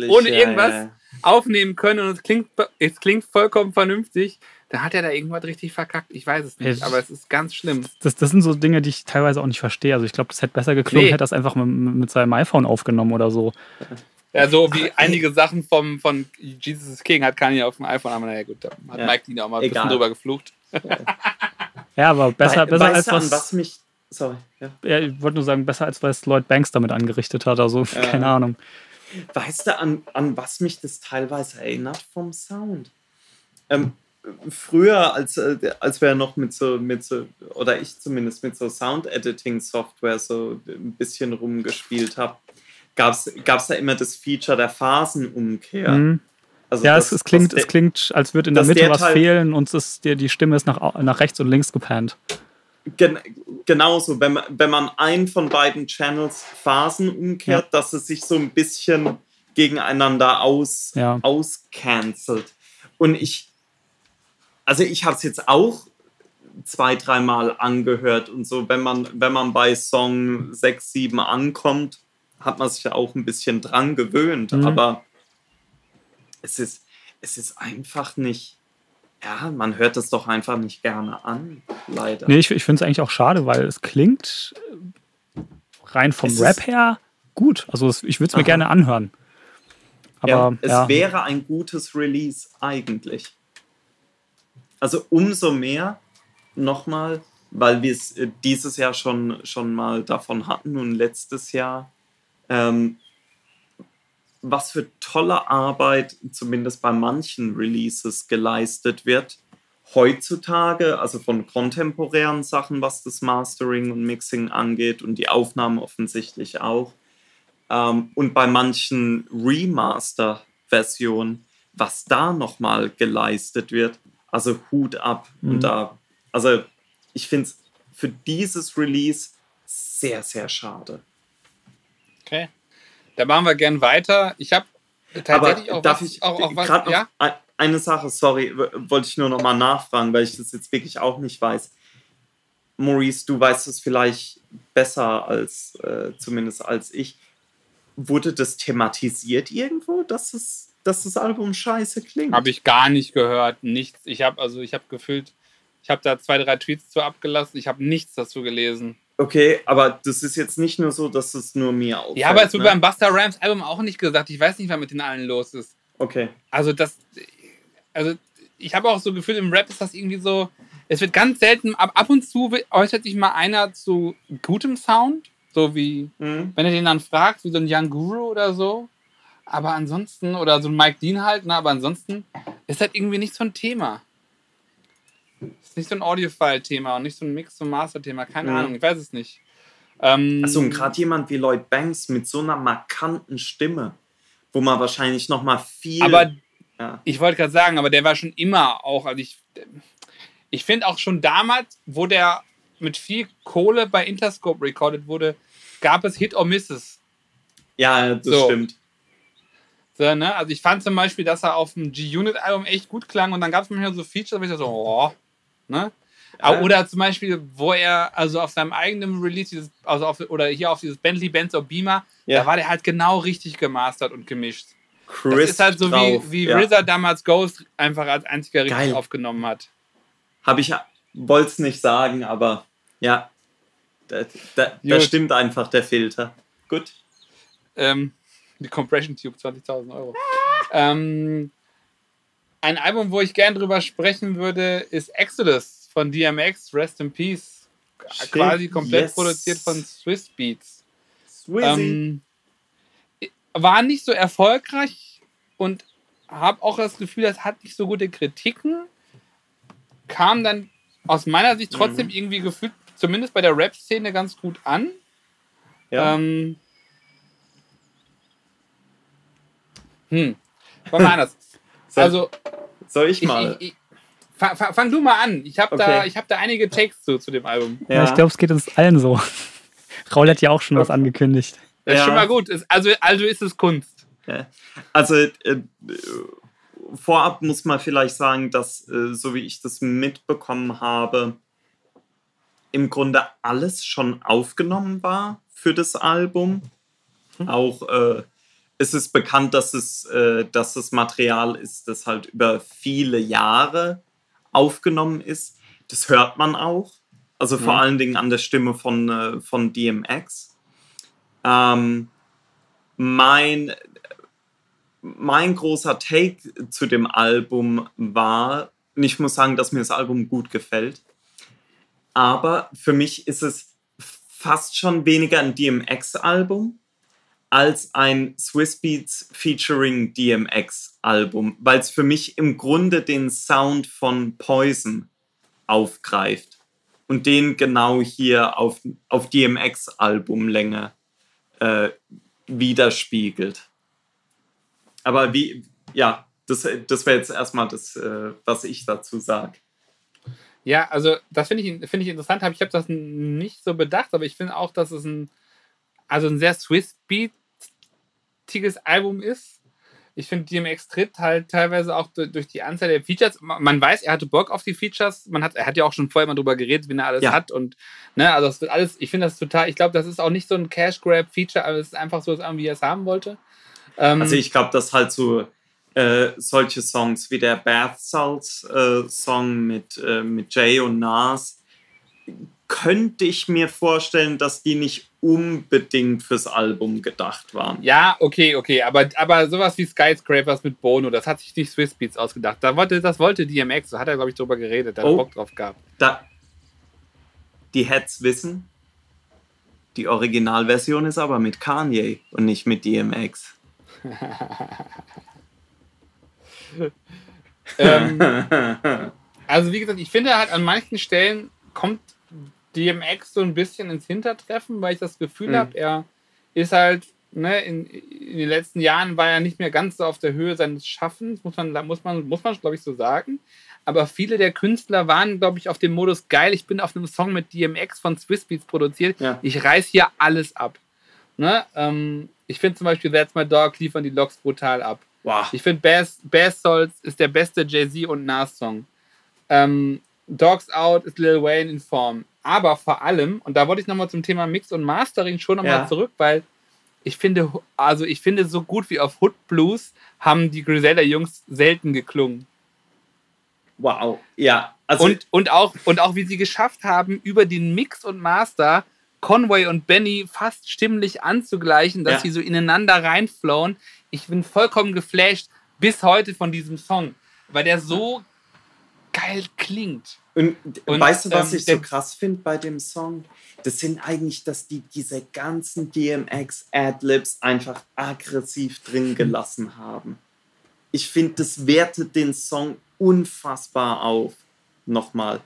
ohne irgendwas. Ja, aufnehmen können und es klingt, es klingt vollkommen vernünftig, dann hat er da irgendwas richtig verkackt. Ich weiß es nicht, aber es ist ganz schlimm. Das, das sind so Dinge, die ich teilweise auch nicht verstehe. Also ich glaube, das hätte besser geklungen, nee. hätte das einfach mit, mit seinem iPhone aufgenommen oder so. Ja, so wie einige Sachen vom, von Jesus King hat Kanye auf dem iPhone, aber naja gut, da hat ja. Mike Dean auch mal ein Egal. bisschen drüber geflucht. Ja, aber besser, Be besser als was, was mich. Sorry. Ja. ja ich wollte nur sagen, besser als was Lloyd Banks damit angerichtet hat. Also, ja. keine Ahnung. Weißt du, an, an was mich das teilweise erinnert vom Sound? Ähm, früher, als, äh, als wir noch mit so, mit so, oder ich zumindest mit so Sound-Editing-Software so ein bisschen rumgespielt habe, gab es da immer das Feature der Phasenumkehr. Mhm. Also ja, das, es, es, klingt, es klingt, als würde in der Mitte der was Teil, fehlen und es die, die Stimme ist nach, nach rechts und links gepannt. Gen, genauso, wenn man, wenn man einen von beiden Channels Phasen umkehrt, ja. dass es sich so ein bisschen gegeneinander aus, ja. auscancelt. Und ich, also ich habe es jetzt auch zwei, dreimal angehört und so, wenn man, wenn man bei Song 6, 7 ankommt, hat man sich ja auch ein bisschen dran gewöhnt, mhm. aber es ist, es ist einfach nicht, ja, man hört es doch einfach nicht gerne an, leider. Nee, ich, ich finde es eigentlich auch schade, weil es klingt rein vom es Rap her gut. Also es, ich würde es mir gerne anhören. Aber ja, es ja. wäre ein gutes Release eigentlich. Also umso mehr nochmal, weil wir es äh, dieses Jahr schon, schon mal davon hatten und letztes Jahr. Ähm, was für tolle Arbeit, zumindest bei manchen Releases, geleistet wird. Heutzutage, also von kontemporären Sachen, was das Mastering und Mixing angeht und die Aufnahmen offensichtlich auch. Ähm, und bei manchen Remaster-Versionen, was da nochmal geleistet wird, also Hut ab. Mhm. Und da, also ich finde es für dieses Release sehr, sehr schade. Okay. Da machen wir gern weiter. Ich habe tatsächlich Aber auch darf was, ich auch, auch was, ja? eine Sache, sorry, wollte ich nur noch mal nachfragen, weil ich das jetzt wirklich auch nicht weiß. Maurice, du weißt es vielleicht besser als äh, zumindest als ich. Wurde das thematisiert irgendwo, dass es dass das Album scheiße klingt? Habe ich gar nicht gehört, nichts. Ich habe also ich habe gefühlt, ich habe da zwei drei Tweets zu abgelassen. Ich habe nichts dazu gelesen. Okay, aber das ist jetzt nicht nur so, dass es nur mir auffällt. Ja, aber es wird ne? beim Buster Rams Album auch nicht gesagt. Ich weiß nicht, was mit den allen los ist. Okay. Also das, also ich habe auch so gefühlt, im Rap ist das irgendwie so, es wird ganz selten, ab, ab und zu äußert sich mal einer zu gutem Sound, so wie, mhm. wenn er den dann fragt, wie so ein Young Guru oder so. Aber ansonsten, oder so ein Mike Dean halt, ne, aber ansonsten ist halt irgendwie nicht so ein Thema ist nicht so ein Audiophile-Thema und nicht so ein Mix- und Master-Thema. Keine mhm. Ahnung, ich weiß es nicht. Ähm, also gerade jemand wie Lloyd Banks mit so einer markanten Stimme, wo man wahrscheinlich noch mal viel. Aber ja. ich wollte gerade sagen, aber der war schon immer auch. Also ich, ich finde auch schon damals, wo der mit viel Kohle bei Interscope recorded wurde, gab es Hit or Misses. Ja, das so. stimmt. So, ne? Also ich fand zum Beispiel, dass er auf dem G-Unit-Album echt gut klang und dann gab es manchmal so Features, wo ich so, oh, Ne? Ja. Oder zum Beispiel, wo er also auf seinem eigenen Release, dieses, also auf, oder hier auf dieses Bentley Benz or Beamer, ja. da war der halt genau richtig gemastert und gemischt. Chris das ist halt so drauf. wie, wie ja. RZA damals Ghost einfach als einziger richtig Geil. aufgenommen hat. Habe ich, wollte es nicht sagen, aber ja, da, da, da stimmt einfach der Filter. Gut. Ähm, die Compression Tube, 20.000 Euro. ähm, ein Album, wo ich gern drüber sprechen würde, ist Exodus von DMX, Rest in Peace. Stimmt, Quasi komplett yes. produziert von Swiss Beats. Ähm, war nicht so erfolgreich und habe auch das Gefühl, das hat nicht so gute Kritiken. Kam dann aus meiner Sicht trotzdem mhm. irgendwie gefühlt, zumindest bei der Rap-Szene, ganz gut an. Ja. Ähm, hm. War mal anders. Also, soll ich mal? Ich, ich, fang, fang, du mal an. Ich habe okay. da, hab da einige Takes zu, zu dem Album. Ja, ja ich glaube, es geht uns allen so. Raul hat ja auch schon okay. was angekündigt. Das ist ja. schon mal gut. Also, also ist es Kunst. Ja. Also, äh, vorab muss man vielleicht sagen, dass, äh, so wie ich das mitbekommen habe, im Grunde alles schon aufgenommen war für das Album. Hm. Auch äh, es ist bekannt, dass es, äh, dass das Material ist, das halt über viele Jahre aufgenommen ist. Das hört man auch. Also vor allen Dingen an der Stimme von, äh, von DMX. Ähm, mein, mein großer Take zu dem Album war, und ich muss sagen, dass mir das Album gut gefällt, aber für mich ist es fast schon weniger ein DMX-Album als ein Swiss Beats featuring DMX Album, weil es für mich im Grunde den Sound von Poison aufgreift und den genau hier auf, auf DMX Albumlänge äh, widerspiegelt. Aber wie, ja, das, das wäre jetzt erstmal das, äh, was ich dazu sage. Ja, also das finde ich, find ich interessant. Ich habe das nicht so bedacht, aber ich finde auch, dass es ein, also ein sehr Swiss Beat wichtiges Album ist. Ich finde, DMX tritt halt teilweise auch durch die Anzahl der Features. Man weiß, er hatte Bock auf die Features. Man hat, er hat ja auch schon vorher mal drüber geredet, wie er alles ja. hat. Und ne, also es wird alles, ich finde das total, ich glaube, das ist auch nicht so ein Cash-Grab-Feature, aber es ist einfach so, wie er es haben wollte. Ähm, also ich glaube, dass halt so äh, solche Songs wie der Bath Salts äh, Song mit, äh, mit Jay und Nas könnte ich mir vorstellen, dass die nicht unbedingt fürs Album gedacht waren. Ja, okay, okay, aber, aber sowas wie Skyscrapers mit Bono, das hat sich nicht Swiss Beats ausgedacht. Da wollte, das wollte DMX, da hat er, glaube ich, drüber geredet, da hat oh, Bock drauf gehabt. Da, die Heads wissen, die Originalversion ist aber mit Kanye und nicht mit DMX. ähm, also wie gesagt, ich finde halt an manchen Stellen kommt DMX so ein bisschen ins Hintertreffen, weil ich das Gefühl mhm. habe, er ist halt, ne, in, in, den letzten Jahren war er nicht mehr ganz so auf der Höhe seines Schaffens, muss man, muss man, muss man glaube ich, so sagen. Aber viele der Künstler waren, glaube ich, auf dem Modus geil. Ich bin auf einem Song mit DMX von Swiss Beats produziert. Ja. Ich reiß hier alles ab. Ne? Ähm, ich finde zum Beispiel That's My Dog liefern die Logs brutal ab. Wow. Ich finde Bass, Bass Souls ist der beste Jay-Z und Nas-Song. Ähm, Dogs Out ist Lil Wayne in Form. Aber vor allem, und da wollte ich nochmal zum Thema Mix und Mastering schon nochmal ja. zurück, weil ich finde, also ich finde, so gut wie auf Hood Blues haben die Griselda-Jungs selten geklungen. Wow, ja. Also und, und, auch, und auch wie sie geschafft haben, über den Mix und Master Conway und Benny fast stimmlich anzugleichen, dass ja. sie so ineinander reinflowen. Ich bin vollkommen geflasht bis heute von diesem Song, weil der so geil klingt. Und, und weißt du, was ähm, ich so krass finde bei dem Song? Das sind eigentlich, dass die diese ganzen DMX-Adlibs einfach aggressiv drin gelassen haben. Ich finde, das wertet den Song unfassbar auf. Nochmal.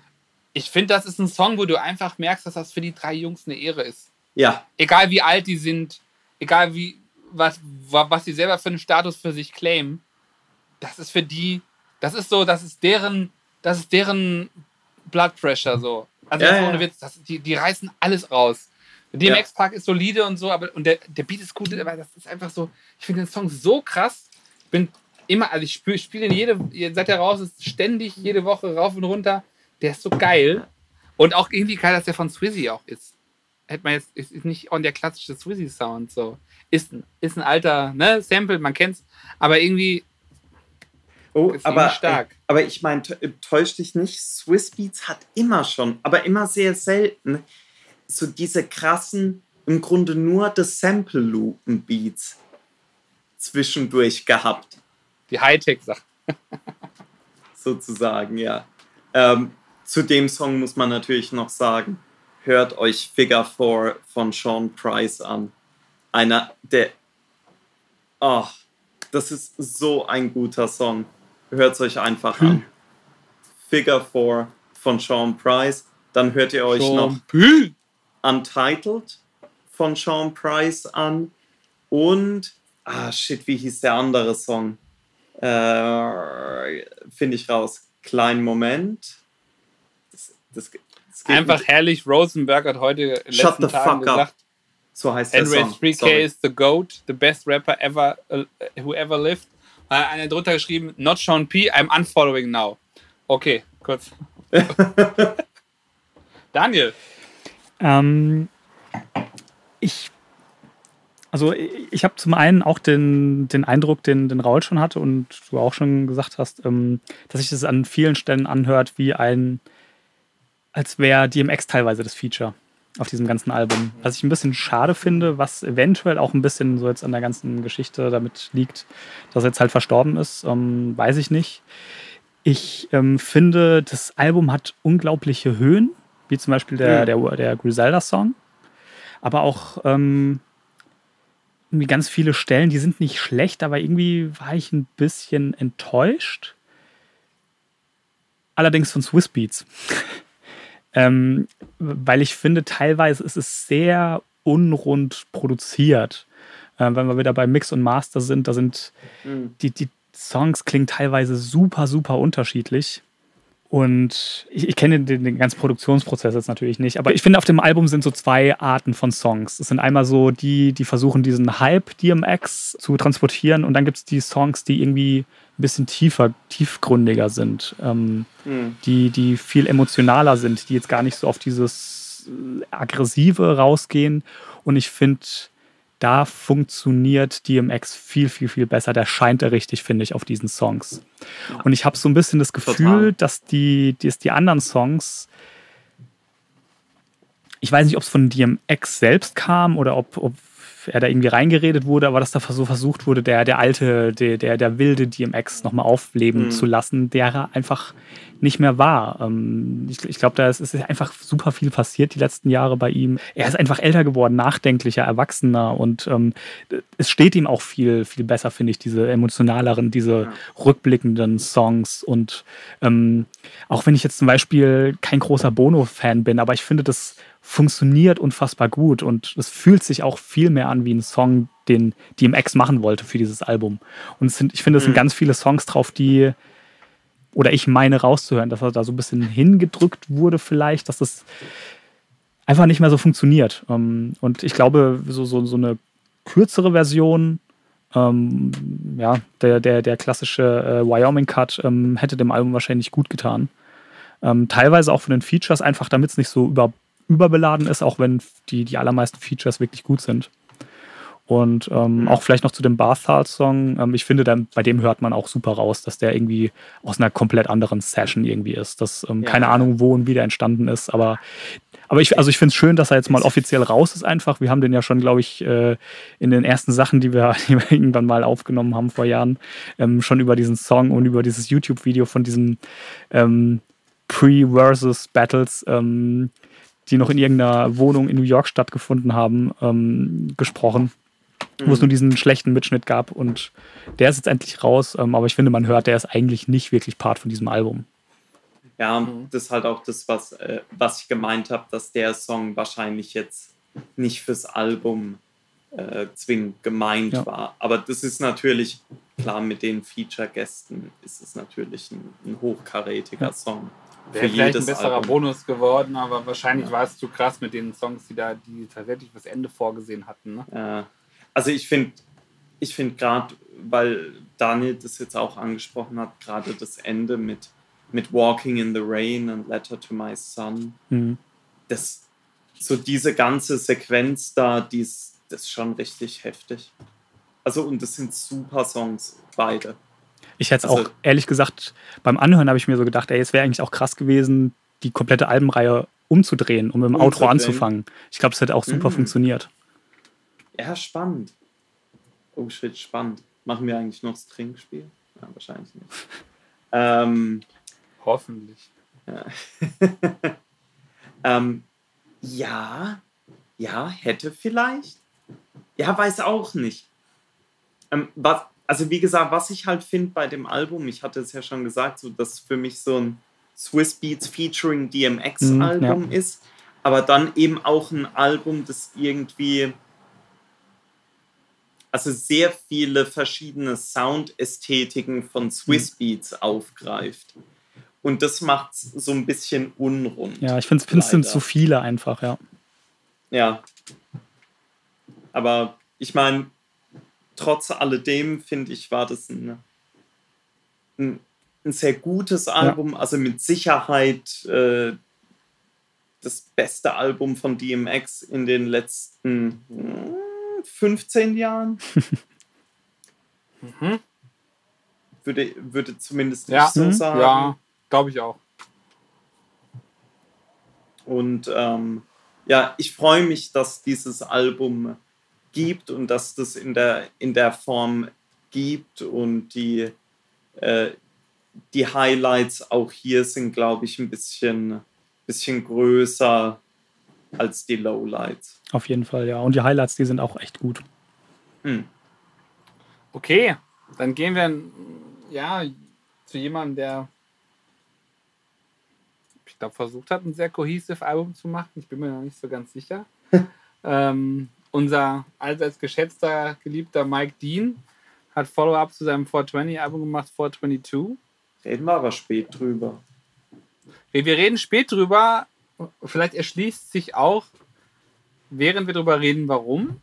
Ich finde, das ist ein Song, wo du einfach merkst, dass das für die drei Jungs eine Ehre ist. Ja. Egal wie alt die sind, egal wie, was, was sie selber für einen Status für sich claimen, das ist für die, das ist so, das ist deren, das ist deren Blood Pressure so. Also ja, ohne Witz, das, die, die reißen alles raus. DMX Park ist solide und so, aber und der, der Beat ist gut, aber das ist einfach so, ich finde den Song so krass. Bin immer, also ich spiele spiel den jede, seit er raus ist, ständig jede Woche rauf und runter. Der ist so geil. Und auch irgendwie geil, dass der von Swizzy auch ist. Hätte man jetzt, ist, ist nicht on der klassische Swizzy-Sound so. Ist, ist ein alter, ne, Sample, man kennt's, aber irgendwie Oh, aber, stark. Äh, aber ich meine, äh, täusch dich nicht, Swiss Beats hat immer schon, aber immer sehr selten, so diese krassen, im Grunde nur das Sample-Loopen-Beats zwischendurch gehabt. Die Hightech-Sachen. Sozusagen, ja. Ähm, zu dem Song muss man natürlich noch sagen, hört euch Figure 4 von Sean Price an. Einer der... Oh, das ist so ein guter Song. Hört es euch einfach an. Figure 4 von Sean Price. Dann hört ihr euch Sean noch P. Untitled von Sean Price an. Und, ah shit, wie hieß der andere Song? Äh, Finde ich raus. Kleinen Moment. Das, das, das Einfach herrlich. Rosenberg hat heute in Shut the Tagen fuck gesagt, up. So heißt der Song. 3K is the GOAT, the best rapper ever, uh, who ever lived äh, einer drunter geschrieben, not Sean P, I'm unfollowing now. Okay, kurz. Daniel. Ähm, ich, Also ich habe zum einen auch den, den Eindruck, den, den Raul schon hatte und du auch schon gesagt hast, ähm, dass sich das an vielen Stellen anhört wie ein, als wäre DMX teilweise das Feature auf diesem ganzen Album. Was ich ein bisschen schade finde, was eventuell auch ein bisschen so jetzt an der ganzen Geschichte damit liegt, dass er jetzt halt verstorben ist, ähm, weiß ich nicht. Ich ähm, finde, das Album hat unglaubliche Höhen, wie zum Beispiel der, mhm. der, der Griselda-Song. Aber auch ähm, irgendwie ganz viele Stellen, die sind nicht schlecht, aber irgendwie war ich ein bisschen enttäuscht. Allerdings von Swiss Beats. ähm, weil ich finde, teilweise ist es sehr unrund produziert. Äh, wenn wir wieder bei Mix und Master sind, da sind mhm. die, die Songs klingen teilweise super, super unterschiedlich. Und ich, ich kenne den, den, ganzen Produktionsprozess jetzt natürlich nicht, aber ich finde, auf dem Album sind so zwei Arten von Songs. Es sind einmal so die, die versuchen, diesen Hype DMX zu transportieren und dann gibt es die Songs, die irgendwie ein bisschen tiefer, tiefgründiger sind, ähm, mhm. die, die viel emotionaler sind, die jetzt gar nicht so auf dieses Aggressive rausgehen. Und ich finde, da funktioniert DMX viel, viel, viel besser. Der scheint er richtig, finde ich, auf diesen Songs. Und ich habe so ein bisschen das Gefühl, Total. dass die, dass die anderen Songs, ich weiß nicht, ob es von DMX selbst kam oder ob, ob er da irgendwie reingeredet wurde, aber dass da so versucht wurde, der, der alte, der, der, der wilde DMX nochmal aufleben mhm. zu lassen, der einfach nicht mehr war. Ähm, ich, ich glaube, da ist, ist einfach super viel passiert die letzten Jahre bei ihm. Er ist einfach älter geworden, nachdenklicher, erwachsener und ähm, es steht ihm auch viel, viel besser, finde ich, diese emotionaleren, diese ja. rückblickenden Songs. Und ähm, auch wenn ich jetzt zum Beispiel kein großer Bono-Fan bin, aber ich finde, das funktioniert unfassbar gut und es fühlt sich auch viel mehr an wie ein Song, den DMX machen wollte für dieses Album. Und sind, ich finde, es sind mhm. ganz viele Songs drauf, die, oder ich meine rauszuhören, dass er da so ein bisschen hingedrückt wurde vielleicht, dass das einfach nicht mehr so funktioniert. Ähm, und ich glaube, so, so, so eine kürzere Version, ähm, ja, der, der, der klassische äh, Wyoming-Cut ähm, hätte dem Album wahrscheinlich gut getan. Ähm, teilweise auch von den Features, einfach damit es nicht so über überbeladen ist, auch wenn die, die allermeisten Features wirklich gut sind. Und ähm, mhm. auch vielleicht noch zu dem Bathal-Song. Ähm, ich finde, dann, bei dem hört man auch super raus, dass der irgendwie aus einer komplett anderen Session irgendwie ist. Das, ähm, ja. Keine Ahnung, wo und wie der entstanden ist, aber aber ich, also ich finde es schön, dass er jetzt mal offiziell raus ist einfach. Wir haben den ja schon, glaube ich, äh, in den ersten Sachen, die wir, die wir, irgendwann mal aufgenommen haben vor Jahren, ähm, schon über diesen Song und über dieses YouTube-Video von diesen ähm, Pre-Versus-Battles ähm, die noch in irgendeiner Wohnung in New York stattgefunden haben, ähm, gesprochen, mhm. wo es mhm. nur diesen schlechten Mitschnitt gab. Und der ist jetzt endlich raus, ähm, aber ich finde, man hört, der ist eigentlich nicht wirklich Part von diesem Album. Ja, mhm. das ist halt auch das, was, äh, was ich gemeint habe, dass der Song wahrscheinlich jetzt nicht fürs Album äh, zwingend gemeint ja. war. Aber das ist natürlich, klar, mit den Feature-Gästen ist es natürlich ein, ein hochkarätiger ja. Song. Wäre vielleicht ein besserer Album. Bonus geworden, aber wahrscheinlich ja. war es zu krass mit den Songs, die da, die tatsächlich das Ende vorgesehen hatten. Ne? Ja. Also ich finde, ich finde gerade, weil Daniel das jetzt auch angesprochen hat, gerade das Ende mit, mit Walking in the Rain und Letter to My Son, mhm. das so diese ganze Sequenz da, die ist, das ist schon richtig heftig. Also und das sind super Songs, beide. Ich hätte es also, auch, ehrlich gesagt, beim Anhören habe ich mir so gedacht, ey, es wäre eigentlich auch krass gewesen, die komplette Albenreihe umzudrehen, um mit dem Outro anzufangen. Ich glaube, es hätte auch super mhm. funktioniert. Ja, spannend. Oh shit, spannend. Machen wir eigentlich noch das Trinkspiel? Ja, wahrscheinlich nicht. ähm, Hoffentlich. Ja. ähm, ja, ja, hätte vielleicht. Ja, weiß auch nicht. Ähm, was, also wie gesagt, was ich halt finde bei dem Album, ich hatte es ja schon gesagt, so dass für mich so ein Swiss Beats featuring DMX mhm, Album ja. ist, aber dann eben auch ein Album, das irgendwie also sehr viele verschiedene Soundästhetiken von Swiss mhm. Beats aufgreift. Und das macht es so ein bisschen unrund. Ja, ich finde es sind zu viele einfach, ja. Ja. Aber ich meine, trotz alledem, finde ich, war das ein, ein, ein sehr gutes Album. Ja. Also mit Sicherheit äh, das beste Album von DMX in den letzten 15 Jahren. mhm. würde, würde zumindest ja. ich so mhm. sagen. Ja, glaube ich auch. Und ähm, ja, ich freue mich, dass dieses Album gibt und dass das in der, in der Form gibt und die, äh, die Highlights auch hier sind, glaube ich, ein bisschen, bisschen größer als die Lowlights. Auf jeden Fall, ja. Und die Highlights, die sind auch echt gut. Hm. Okay, dann gehen wir ja zu jemandem, der ich glaube, versucht hat, ein sehr cohesive Album zu machen. Ich bin mir noch nicht so ganz sicher. ähm, unser allseits geschätzter, geliebter Mike Dean hat Follow-up zu seinem 420-Album gemacht, 422. Reden wir aber spät drüber. Wir reden spät drüber. Vielleicht erschließt sich auch, während wir drüber reden, warum.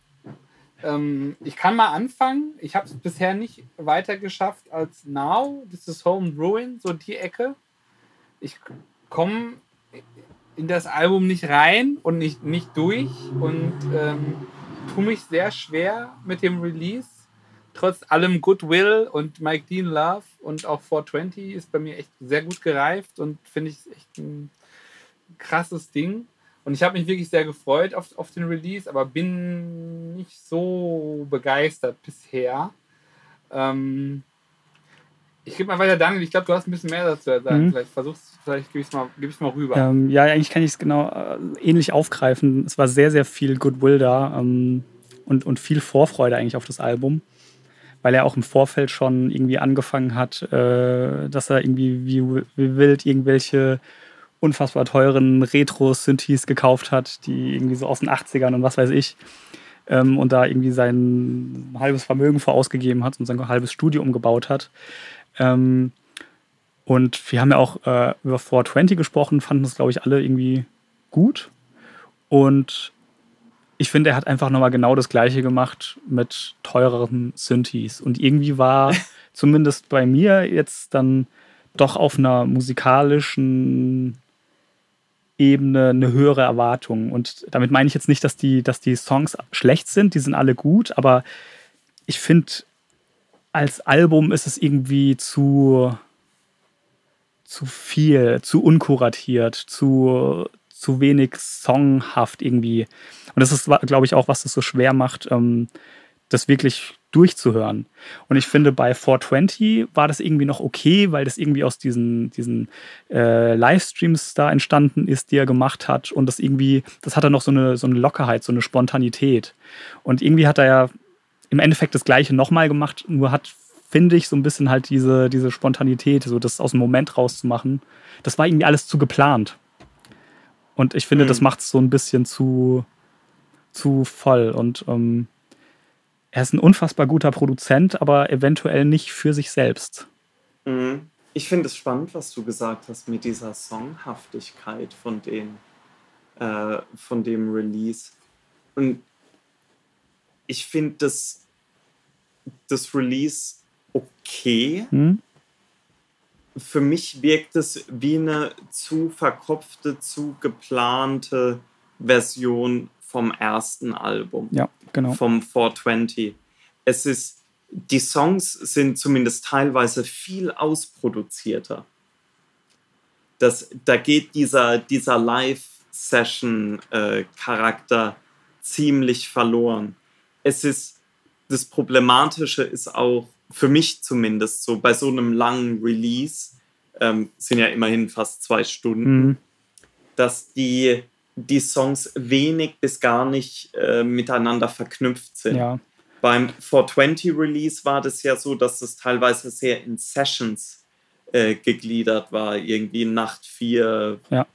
Ähm, ich kann mal anfangen. Ich habe es bisher nicht weiter geschafft als Now. This is Home Ruin, so die Ecke. Ich komme in das Album nicht rein und nicht, nicht durch und ähm, tue mich sehr schwer mit dem Release. Trotz allem Goodwill und Mike Dean Love und auch 420 ist bei mir echt sehr gut gereift und finde ich echt ein krasses Ding. Und ich habe mich wirklich sehr gefreut auf, auf den Release, aber bin nicht so begeistert bisher. Ähm, ich gebe mal weiter, Daniel. Ich glaube, du hast ein bisschen mehr dazu sagen. Mhm. Vielleicht versuchst vielleicht gebe ich es mal, geb mal rüber. Ähm, ja, eigentlich kann ich es genau äh, ähnlich aufgreifen. Es war sehr, sehr viel Goodwill da ähm, und, und viel Vorfreude eigentlich auf das Album. Weil er auch im Vorfeld schon irgendwie angefangen hat, äh, dass er irgendwie wie, wie wild irgendwelche unfassbar teuren Retro-Synthes gekauft hat, die irgendwie so aus den 80ern und was weiß ich. Ähm, und da irgendwie sein halbes Vermögen vorausgegeben hat und sein halbes Studio umgebaut hat. Ähm, und wir haben ja auch äh, über 420 gesprochen, fanden das, glaube ich, alle irgendwie gut. Und ich finde, er hat einfach nochmal genau das Gleiche gemacht mit teureren Synthes. Und irgendwie war zumindest bei mir jetzt dann doch auf einer musikalischen Ebene eine höhere Erwartung. Und damit meine ich jetzt nicht, dass die, dass die Songs schlecht sind, die sind alle gut, aber ich finde, als Album ist es irgendwie zu, zu viel, zu unkuratiert, zu, zu wenig songhaft irgendwie. Und das ist, glaube ich, auch, was es so schwer macht, ähm, das wirklich durchzuhören. Und ich finde, bei 420 war das irgendwie noch okay, weil das irgendwie aus diesen, diesen äh, Livestreams da entstanden ist, die er gemacht hat. Und das irgendwie, das hat er noch so eine, so eine Lockerheit, so eine Spontanität. Und irgendwie hat er ja im Endeffekt das Gleiche nochmal gemacht, nur hat finde ich, so ein bisschen halt diese, diese Spontanität, so das aus dem Moment rauszumachen. Das war irgendwie alles zu geplant. Und ich finde, mhm. das macht es so ein bisschen zu, zu voll. Und ähm, er ist ein unfassbar guter Produzent, aber eventuell nicht für sich selbst. Mhm. Ich finde es spannend, was du gesagt hast mit dieser Songhaftigkeit von, den, äh, von dem Release. Und ich finde das, das Release okay. Hm? Für mich wirkt es wie eine zu verkopfte, zu geplante Version vom ersten Album. Ja, genau. Vom 420. Es ist, die Songs sind zumindest teilweise viel ausproduzierter. Das, da geht dieser, dieser Live-Session-Charakter äh, ziemlich verloren. Es ist, das Problematische ist auch, für mich zumindest so bei so einem langen Release, ähm, sind ja immerhin fast zwei Stunden, mhm. dass die, die Songs wenig bis gar nicht äh, miteinander verknüpft sind. Ja. Beim 420 Release war das ja so, dass es teilweise sehr in Sessions äh, gegliedert war, irgendwie Nacht 4 ja.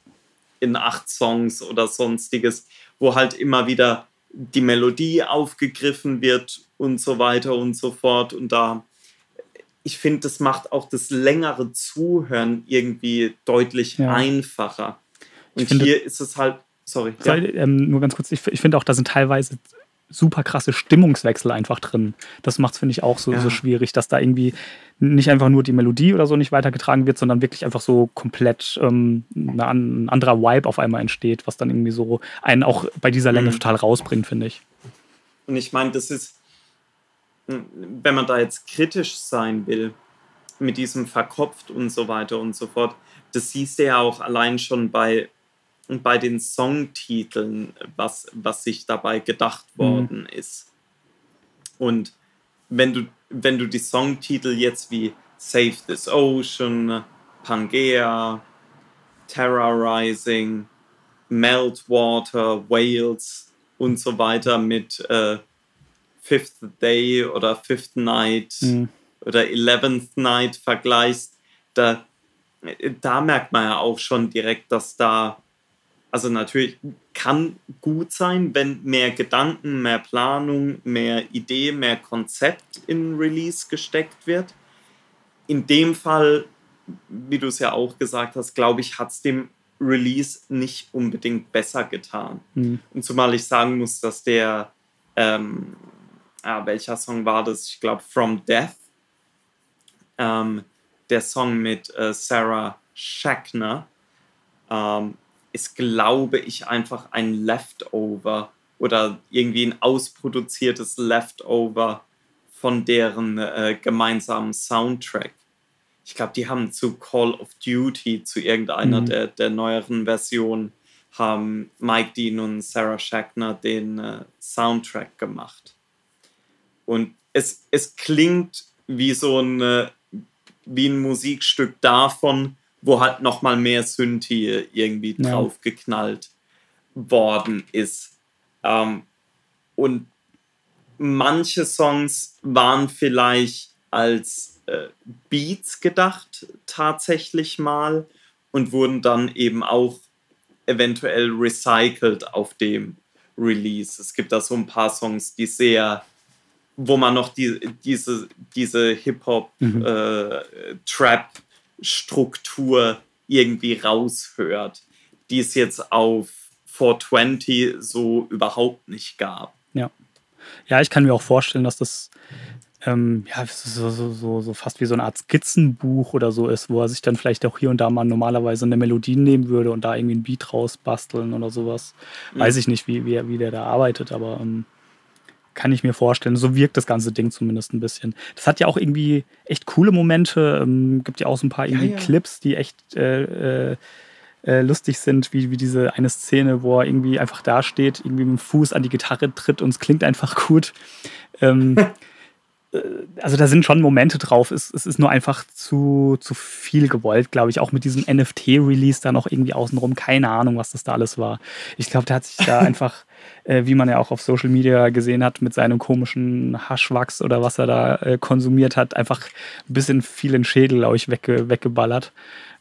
in acht Songs oder sonstiges, wo halt immer wieder die Melodie aufgegriffen wird und so weiter und so fort. Und da, ich finde, das macht auch das längere Zuhören irgendwie deutlich ja. einfacher. Und finde, hier ist es halt, sorry. ja. ähm, nur ganz kurz, ich, ich finde auch, da sind teilweise super krasse Stimmungswechsel einfach drin. Das macht es, finde ich, auch so, ja. so schwierig, dass da irgendwie nicht einfach nur die Melodie oder so nicht weitergetragen wird, sondern wirklich einfach so komplett ähm, ein anderer Vibe auf einmal entsteht, was dann irgendwie so einen auch bei dieser Länge mhm. total rausbringt, finde ich. Und ich meine, das ist, wenn man da jetzt kritisch sein will, mit diesem verkopft und so weiter und so fort, das siehst du ja auch allein schon bei, bei den Songtiteln, was, was sich dabei gedacht mhm. worden mhm. ist. Und wenn du, wenn du die Songtitel jetzt wie Save This Ocean, Pangea, Terrorizing, Meltwater, Whales und so weiter mit äh, Fifth Day oder Fifth Night mhm. oder Eleventh Night vergleichst, da, da merkt man ja auch schon direkt, dass da, also natürlich kann gut sein, wenn mehr Gedanken, mehr Planung, mehr Idee, mehr Konzept in Release gesteckt wird. In dem Fall, wie du es ja auch gesagt hast, glaube ich, hat es dem Release nicht unbedingt besser getan. Mhm. Und zumal ich sagen muss, dass der, ähm, ah, welcher Song war das? Ich glaube, From Death, ähm, der Song mit äh, Sarah Schachner, ähm, ist, glaube ich, einfach ein Leftover oder irgendwie ein ausproduziertes Leftover von deren äh, gemeinsamen Soundtrack ich glaube, die haben zu Call of Duty, zu irgendeiner mhm. der, der neueren Versionen, haben Mike Dean und Sarah Schachner den äh, Soundtrack gemacht. Und es, es klingt wie so ein, äh, wie ein Musikstück davon, wo halt nochmal mehr Synthi irgendwie ja. draufgeknallt worden ist. Ähm, und manche Songs waren vielleicht als äh, Beats gedacht, tatsächlich mal, und wurden dann eben auch eventuell recycelt auf dem Release. Es gibt da so ein paar Songs, die sehr, wo man noch die, diese, diese Hip-Hop-Trap-Struktur mhm. äh, irgendwie raushört, die es jetzt auf 420 so überhaupt nicht gab. Ja. Ja, ich kann mir auch vorstellen, dass das ähm, ja, so, so, so, so fast wie so eine Art Skizzenbuch oder so ist, wo er sich dann vielleicht auch hier und da mal normalerweise eine Melodie nehmen würde und da irgendwie ein Beat rausbasteln oder sowas. Mhm. Weiß ich nicht, wie, wie, wie der da arbeitet, aber ähm, kann ich mir vorstellen. So wirkt das ganze Ding zumindest ein bisschen. Das hat ja auch irgendwie echt coole Momente. Ähm, gibt ja auch so ein paar irgendwie ja, ja. Clips, die echt äh, äh, äh, lustig sind, wie, wie diese eine Szene, wo er irgendwie einfach da steht, irgendwie mit dem Fuß an die Gitarre tritt und es klingt einfach gut. Ähm, Äh, also da sind schon Momente drauf. Es, es ist nur einfach zu, zu viel gewollt, glaube ich. Auch mit diesem NFT-Release da noch irgendwie außenrum. Keine Ahnung, was das da alles war. Ich glaube, der hat sich da einfach, äh, wie man ja auch auf Social Media gesehen hat, mit seinem komischen Haschwachs oder was er da äh, konsumiert hat, einfach ein bisschen viel in Schädel, glaube ich, wegge weggeballert.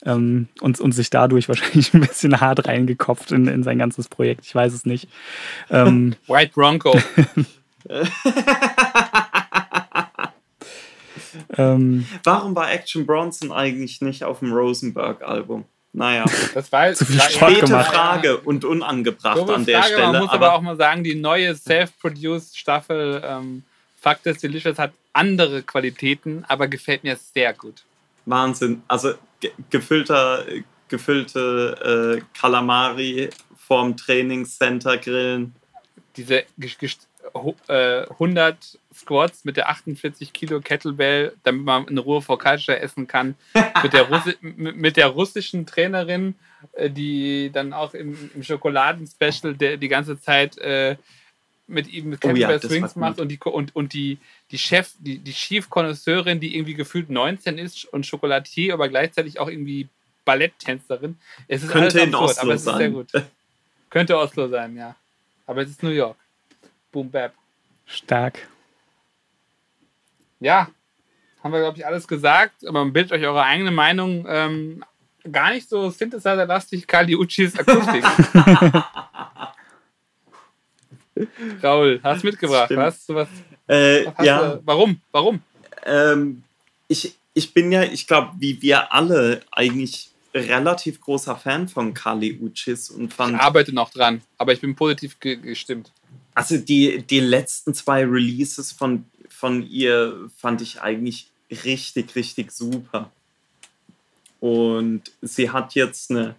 Ähm, und, und sich dadurch wahrscheinlich ein bisschen hart reingekopft in, in sein ganzes Projekt. Ich weiß es nicht. Ähm, White Bronco. Ähm, Warum war Action Bronson eigentlich nicht auf dem Rosenberg-Album? Naja, das war zu viel späte Frage und unangebracht so an der Frage, Stelle. Man muss aber, aber, auch mal sagen, die neue Self-Produced Staffel ähm, Fuck is Delicious hat andere Qualitäten, aber gefällt mir sehr gut. Wahnsinn. Also ge gefüllter, gefüllte äh, Kalamari vorm Trainingscenter grillen. Diese 100 äh, Squats mit der 48 Kilo Kettlebell, damit man in Ruhe Focaccia essen kann. mit, der mit der russischen Trainerin, äh, die dann auch im, im Schokoladen-Special die ganze Zeit äh, mit ihm mit Kettlebell oh ja, Swings macht und die, und, und die, die Chef, die, die Chief-Konnoisseurin, die irgendwie gefühlt 19 ist und Schokolatier, aber gleichzeitig auch irgendwie Balletttänzerin. Es ist Könnte alles absurd, aber es ist sein. sehr gut. Könnte Oslo sein, ja. Aber es ist New York. Boom Bap. Stark. Ja, haben wir, glaube ich, alles gesagt. Aber bildet euch eure eigene Meinung. Ähm, gar nicht so Synthesizer-lastig, Kali Uchis Akustik. Raul, hast du mitgebracht? Hast du was? Äh, was ja. Du, warum? Warum? Ähm, ich, ich bin ja, ich glaube, wie wir alle eigentlich relativ großer Fan von Kali Uchis und fand. Ich arbeite noch dran, aber ich bin positiv ge gestimmt. Also die, die letzten zwei Releases von, von ihr fand ich eigentlich richtig, richtig super. Und sie hat jetzt eine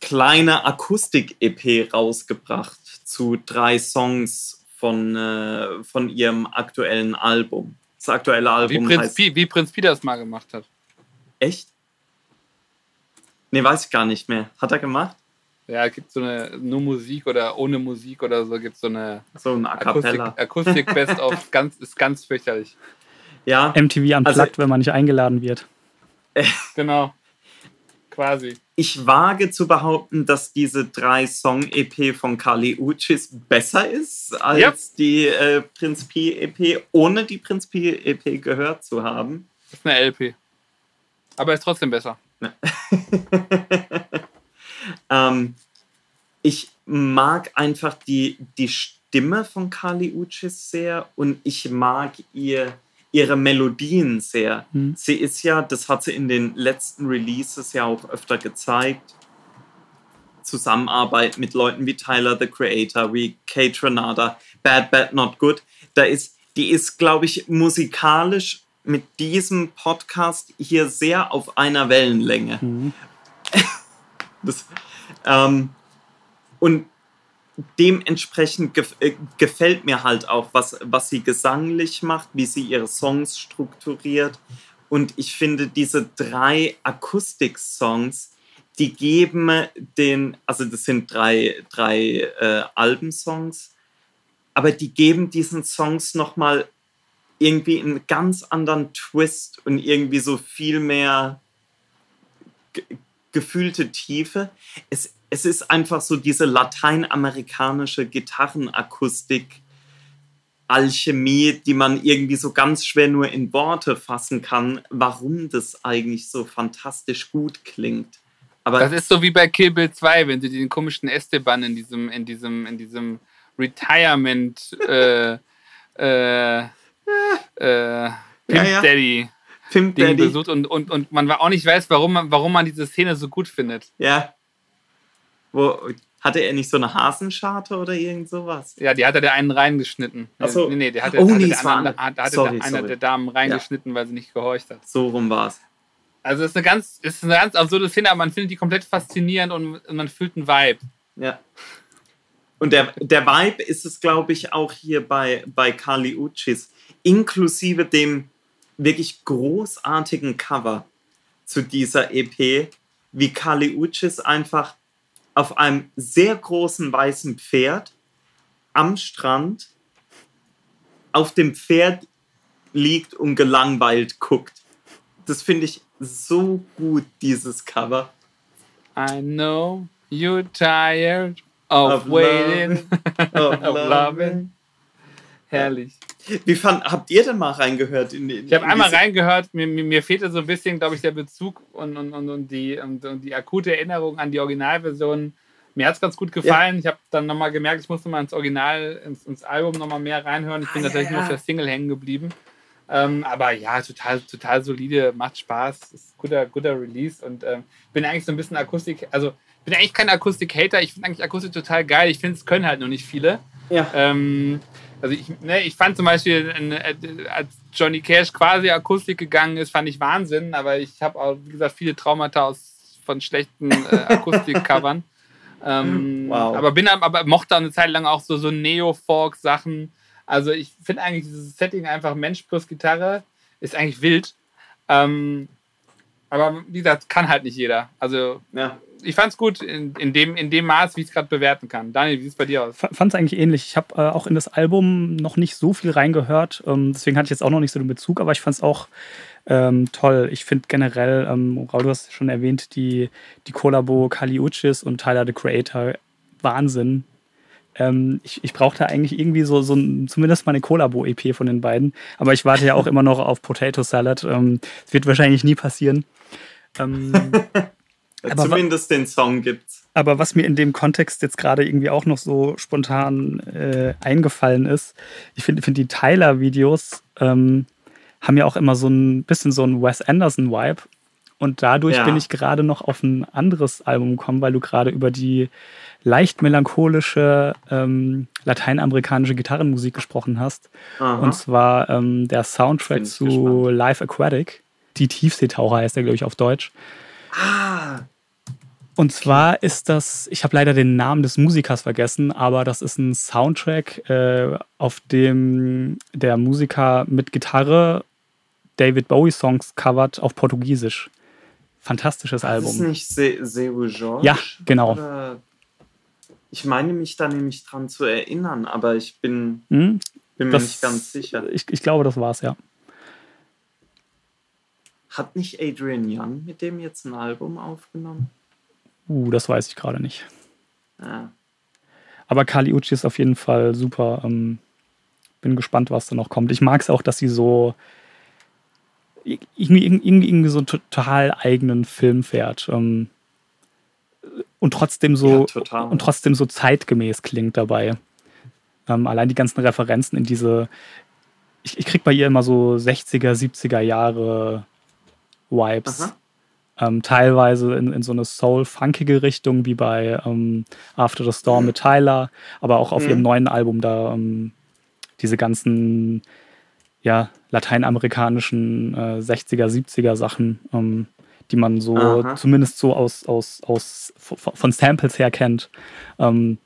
kleine Akustik-EP rausgebracht zu drei Songs von, äh, von ihrem aktuellen Album. Das aktuelle Album wie Prinz, heißt, P, wie Prinz Pi das mal gemacht hat. Echt? Nee, weiß ich gar nicht mehr. Hat er gemacht? Ja, es gibt so eine nur Musik oder ohne Musik oder so, gibt so eine so ein Akustik, Akustik Best of, ganz, ist ganz fürchterlich. Ja. MTV unplugged, also, wenn man nicht eingeladen wird. genau. Quasi. Ich wage zu behaupten, dass diese drei Song-EP von Kali Uchis besser ist als yep. die äh, Prinz P-EP, ohne die Prinz P-EP gehört zu haben. Das ist eine LP. Aber ist trotzdem besser. ähm, ich mag einfach die, die Stimme von Kali Uchis sehr und ich mag ihr ihre Melodien sehr. Mhm. Sie ist ja, das hat sie in den letzten Releases ja auch öfter gezeigt, Zusammenarbeit mit Leuten wie Tyler the Creator, wie Kate Renata, Bad Bad Not Good. Da ist, die ist, glaube ich, musikalisch mit diesem Podcast hier sehr auf einer Wellenlänge. Mhm. das, ähm, und dementsprechend gef äh, gefällt mir halt auch, was, was sie gesanglich macht, wie sie ihre Songs strukturiert. Und ich finde, diese drei Akustik-Songs, die geben den, also das sind drei, drei äh, Albensongs, aber die geben diesen Songs nochmal irgendwie einen ganz anderen Twist und irgendwie so viel mehr gefühlte Tiefe. Es, es ist einfach so diese lateinamerikanische Gitarrenakustik. Alchemie, die man irgendwie so ganz schwer nur in Worte fassen kann, warum das eigentlich so fantastisch gut klingt. Aber das ist so wie bei Kill Bill 2, wenn sie den komischen Esteban in diesem, in diesem, in diesem Retirement äh, äh, äh, Pimp ja, ja. Daddy Pimp Daddy. besucht und, und, und man auch nicht weiß, warum man, warum man diese Szene so gut findet. Ja, wo, hatte er nicht so eine Hasenscharte oder irgend sowas? Ja, die hat er der einen reingeschnitten. Achso. Nee, nee, der hatte, oh, hatte nee, der anderen, hatte sorry, der, einer der Damen reingeschnitten, ja. weil sie nicht gehorcht hat. So rum war's. Also es ist eine ganz, es ist eine ganz absurde Szene, aber man findet die komplett faszinierend und, und man fühlt einen Vibe. Ja. Und der, der Vibe ist es, glaube ich, auch hier bei, bei Kali Uchis, inklusive dem wirklich großartigen Cover zu dieser EP, wie Kali Uchis einfach auf einem sehr großen weißen Pferd am Strand auf dem Pferd liegt und gelangweilt guckt. Das finde ich so gut, dieses Cover. I know you're tired of, of waiting, of, of loving. Herrlich. Wie fand, habt ihr denn mal reingehört? In, in, ich habe einmal reingehört, mir, mir, mir, fehlte so ein bisschen, glaube ich, der Bezug und, und, und, und, die, und, und die akute Erinnerung an die Originalversion. Mir hat es ganz gut gefallen. Ja. Ich habe dann nochmal gemerkt, ich musste mal ins Original, ins, ins Album nochmal mehr reinhören. Ich bin ah, tatsächlich ja, ja. nur auf der Single hängen geblieben. Ähm, aber ja, total, total solide, macht Spaß, ist guter, guter Release und ähm, bin eigentlich so ein bisschen Akustik, also bin eigentlich kein Akustik-Hater, ich finde eigentlich Akustik total geil. Ich finde, es können halt nur nicht viele. Ja. Ähm, also ich, ne, ich fand zum Beispiel, äh, als Johnny Cash quasi Akustik gegangen ist, fand ich Wahnsinn, aber ich habe auch, wie gesagt, viele Traumata aus, von schlechten äh, Akustik-Covern. ähm, wow. Aber bin aber mochte eine Zeit lang auch so, so Neo-Folk-Sachen. Also ich finde eigentlich dieses Setting einfach Mensch plus Gitarre ist eigentlich wild. Ähm, aber wie gesagt, kann halt nicht jeder. Also ja ich fand es gut in, in, dem, in dem Maß, wie ich es gerade bewerten kann. Daniel, wie sieht es bei dir aus? Fand es eigentlich ähnlich. Ich habe äh, auch in das Album noch nicht so viel reingehört. Ähm, deswegen hatte ich jetzt auch noch nicht so den Bezug, aber ich fand es auch ähm, toll. Ich finde generell, ähm, Raul, du hast schon erwähnt, die, die Kollabo Kali Uchis und Tyler the Creator, Wahnsinn. Ähm, ich, ich brauchte eigentlich irgendwie so, so ein, zumindest mal eine Kollabo-EP von den beiden. Aber ich warte ja auch immer noch auf Potato Salad. Ähm, es ähm, wird wahrscheinlich nie passieren. Ähm, Aber Zumindest den Song gibt's. Aber was mir in dem Kontext jetzt gerade irgendwie auch noch so spontan äh, eingefallen ist, ich finde find die Tyler-Videos ähm, haben ja auch immer so ein bisschen so einen Wes Anderson-Vibe. Und dadurch ja. bin ich gerade noch auf ein anderes Album gekommen, weil du gerade über die leicht melancholische ähm, lateinamerikanische Gitarrenmusik gesprochen hast. Aha. Und zwar ähm, der Soundtrack zu gespannt. Live Aquatic. Die Tiefseetaucher heißt der, glaube ich, auf Deutsch. Ah, Und zwar ist das, ich habe leider den Namen des Musikers vergessen, aber das ist ein Soundtrack, äh, auf dem der Musiker mit Gitarre David Bowie-Songs covert auf Portugiesisch. Fantastisches Album. Ist das nicht Se Seu Jorge? Ja, genau. Oder ich meine mich da nämlich dran zu erinnern, aber ich bin, hm? bin mir das, nicht ganz sicher. Ich, ich glaube, das war's, ja. Hat nicht Adrian Young mit dem jetzt ein Album aufgenommen? Uh, das weiß ich gerade nicht. Ah. Aber Kali Uchi ist auf jeden Fall super. Ähm, bin gespannt, was da noch kommt. Ich mag es auch, dass sie so irgendwie, irgendwie so einen total eigenen Film fährt. Ähm, und trotzdem so ja, und trotzdem so zeitgemäß klingt dabei. Ähm, allein die ganzen Referenzen in diese. Ich, ich krieg bei ihr immer so 60er, 70er Jahre Vibes. Ähm, teilweise in, in so eine soul-funkige Richtung, wie bei ähm, After the Storm mhm. mit Tyler, aber auch auf mhm. ihrem neuen Album da ähm, diese ganzen ja, lateinamerikanischen äh, 60er, 70er Sachen, ähm, die man so Aha. zumindest so aus, aus, aus von Samples her kennt. Ähm,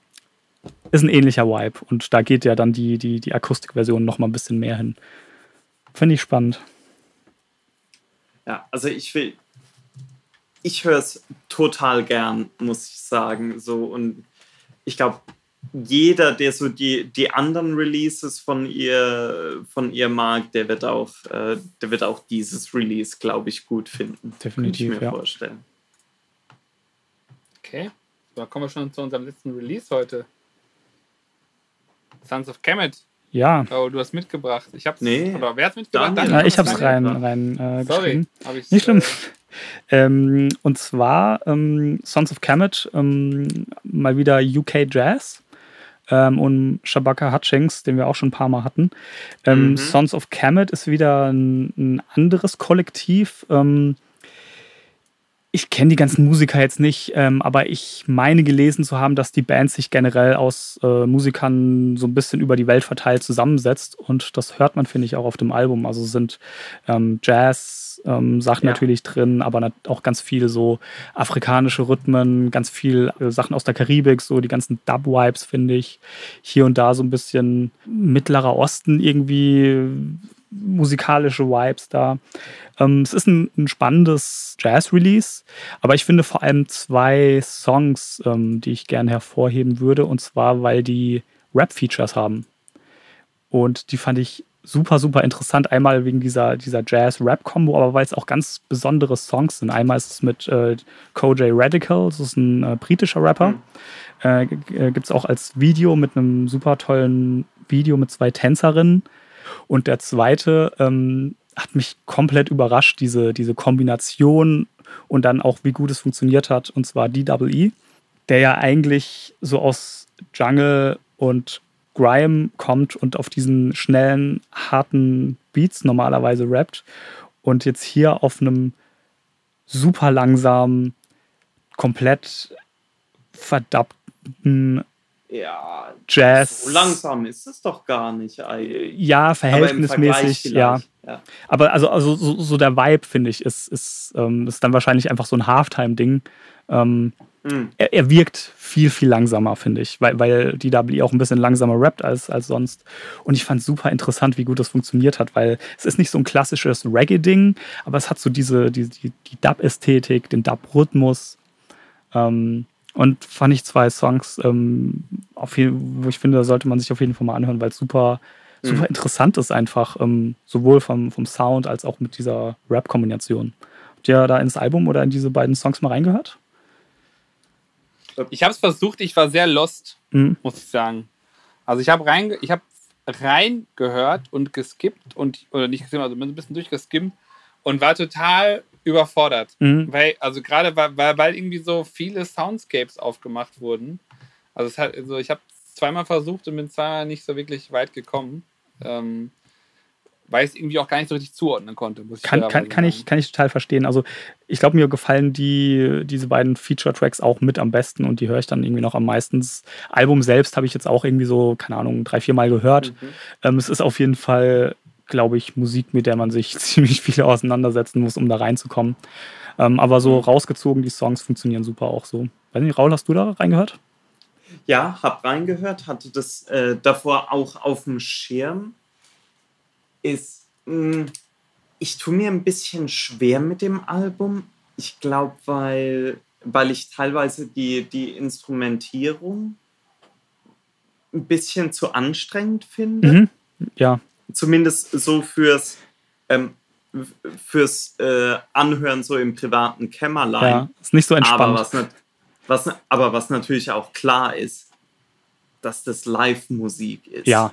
ist ein ähnlicher Vibe und da geht ja dann die, die, die Akustikversion noch mal ein bisschen mehr hin. Finde ich spannend. Ja, also ich will, ich höre es total gern, muss ich sagen. So und ich glaube, jeder, der so die, die anderen Releases von ihr, von ihr mag, der wird auch, äh, der wird auch dieses Release, glaube ich, gut finden. Definitiv. Kann ich mir ja. vorstellen. Okay. Da kommen wir schon zu unserem letzten Release heute. Sons of Kemet. Ja. Oh, du hast mitgebracht. Ich hab's. Nee. Oder wer hat's mitgebracht? Daniel, ja, ich hab's rein, rein äh, Sorry. Nicht schlimm. Äh, ähm, und zwar ähm, Sons of Kemet, ähm, mal wieder UK Jazz ähm, und Shabaka Hutchings, den wir auch schon ein paar Mal hatten. Mhm. Sons of Kemet ist wieder ein, ein anderes Kollektiv. Ähm, ich kenne die ganzen Musiker jetzt nicht, ähm, aber ich meine gelesen zu haben, dass die Band sich generell aus äh, Musikern so ein bisschen über die Welt verteilt zusammensetzt. Und das hört man, finde ich, auch auf dem Album. Also sind ähm, Jazz-Sachen ähm, ja. natürlich drin, aber auch ganz viel so afrikanische Rhythmen, ganz viel äh, Sachen aus der Karibik, so die ganzen Dub-Vibes, finde ich. Hier und da so ein bisschen Mittlerer Osten irgendwie musikalische Vibes da. Ähm, es ist ein, ein spannendes Jazz-Release, aber ich finde vor allem zwei Songs, ähm, die ich gerne hervorheben würde, und zwar, weil die Rap-Features haben. Und die fand ich super, super interessant. Einmal wegen dieser, dieser Jazz-Rap-Kombo, aber weil es auch ganz besondere Songs sind. Einmal ist es mit äh, Koj Radical, das ist ein äh, britischer Rapper. Mhm. Äh, äh Gibt es auch als Video mit einem super tollen Video mit zwei Tänzerinnen. Und der zweite ähm, hat mich komplett überrascht, diese, diese Kombination und dann auch, wie gut es funktioniert hat, und zwar DWE, der ja eigentlich so aus Jungle und Grime kommt und auf diesen schnellen, harten Beats normalerweise rappt und jetzt hier auf einem super langsamen, komplett verdappten ja, Jazz. So langsam ist es doch gar nicht. Ja, verhältnismäßig, ja. ja. Aber also, also so, so der Vibe, finde ich, ist, ist, ähm, ist dann wahrscheinlich einfach so ein Halftime-Ding. Ähm, mhm. er, er, wirkt viel, viel langsamer, finde ich, weil, weil die WE auch ein bisschen langsamer rappt als, als sonst. Und ich fand super interessant, wie gut das funktioniert hat, weil es ist nicht so ein klassisches Reggae-Ding, aber es hat so diese, die, die, die Dub-Ästhetik, den Dub-Rhythmus. Ähm, und fand ich zwei Songs, ähm, auf jeden, wo ich finde, da sollte man sich auf jeden Fall mal anhören, weil es super, mhm. super interessant ist einfach, ähm, sowohl vom, vom Sound als auch mit dieser Rap-Kombination. Habt ihr da ins Album oder in diese beiden Songs mal reingehört? Ich habe es versucht, ich war sehr lost, mhm. muss ich sagen. Also ich habe rein, ich habe reingehört und geskippt und oder nicht geskippt, also ein bisschen durchgeskimmt und war total überfordert. Mhm. Weil, also gerade weil, weil, irgendwie so viele Soundscapes aufgemacht wurden. Also, es hat, also ich habe zweimal versucht und bin zweimal nicht so wirklich weit gekommen. Ähm, weil ich es irgendwie auch gar nicht so richtig zuordnen konnte. kann, kann, kann, ich, kann ich total verstehen. Also ich glaube, mir gefallen die, diese beiden Feature-Tracks auch mit am besten und die höre ich dann irgendwie noch am meisten. Das Album selbst habe ich jetzt auch irgendwie so, keine Ahnung, drei, vier Mal gehört. Mhm. Ähm, es ist auf jeden Fall glaube ich, Musik, mit der man sich ziemlich viel auseinandersetzen muss, um da reinzukommen. Ähm, aber so rausgezogen, die Songs funktionieren super auch so. Weiß nicht, Raul, hast du da reingehört? Ja, hab reingehört, hatte das äh, davor auch auf dem Schirm. Ist, mh, mm, ich tue mir ein bisschen schwer mit dem Album. Ich glaube, weil, weil ich teilweise die, die Instrumentierung ein bisschen zu anstrengend finde. Mhm. Ja. Zumindest so fürs, ähm, fürs äh, Anhören so im privaten Kämmerlein. Ja, ist nicht so entspannt. Aber was, was, aber was natürlich auch klar ist, dass das Live-Musik ist. Ja.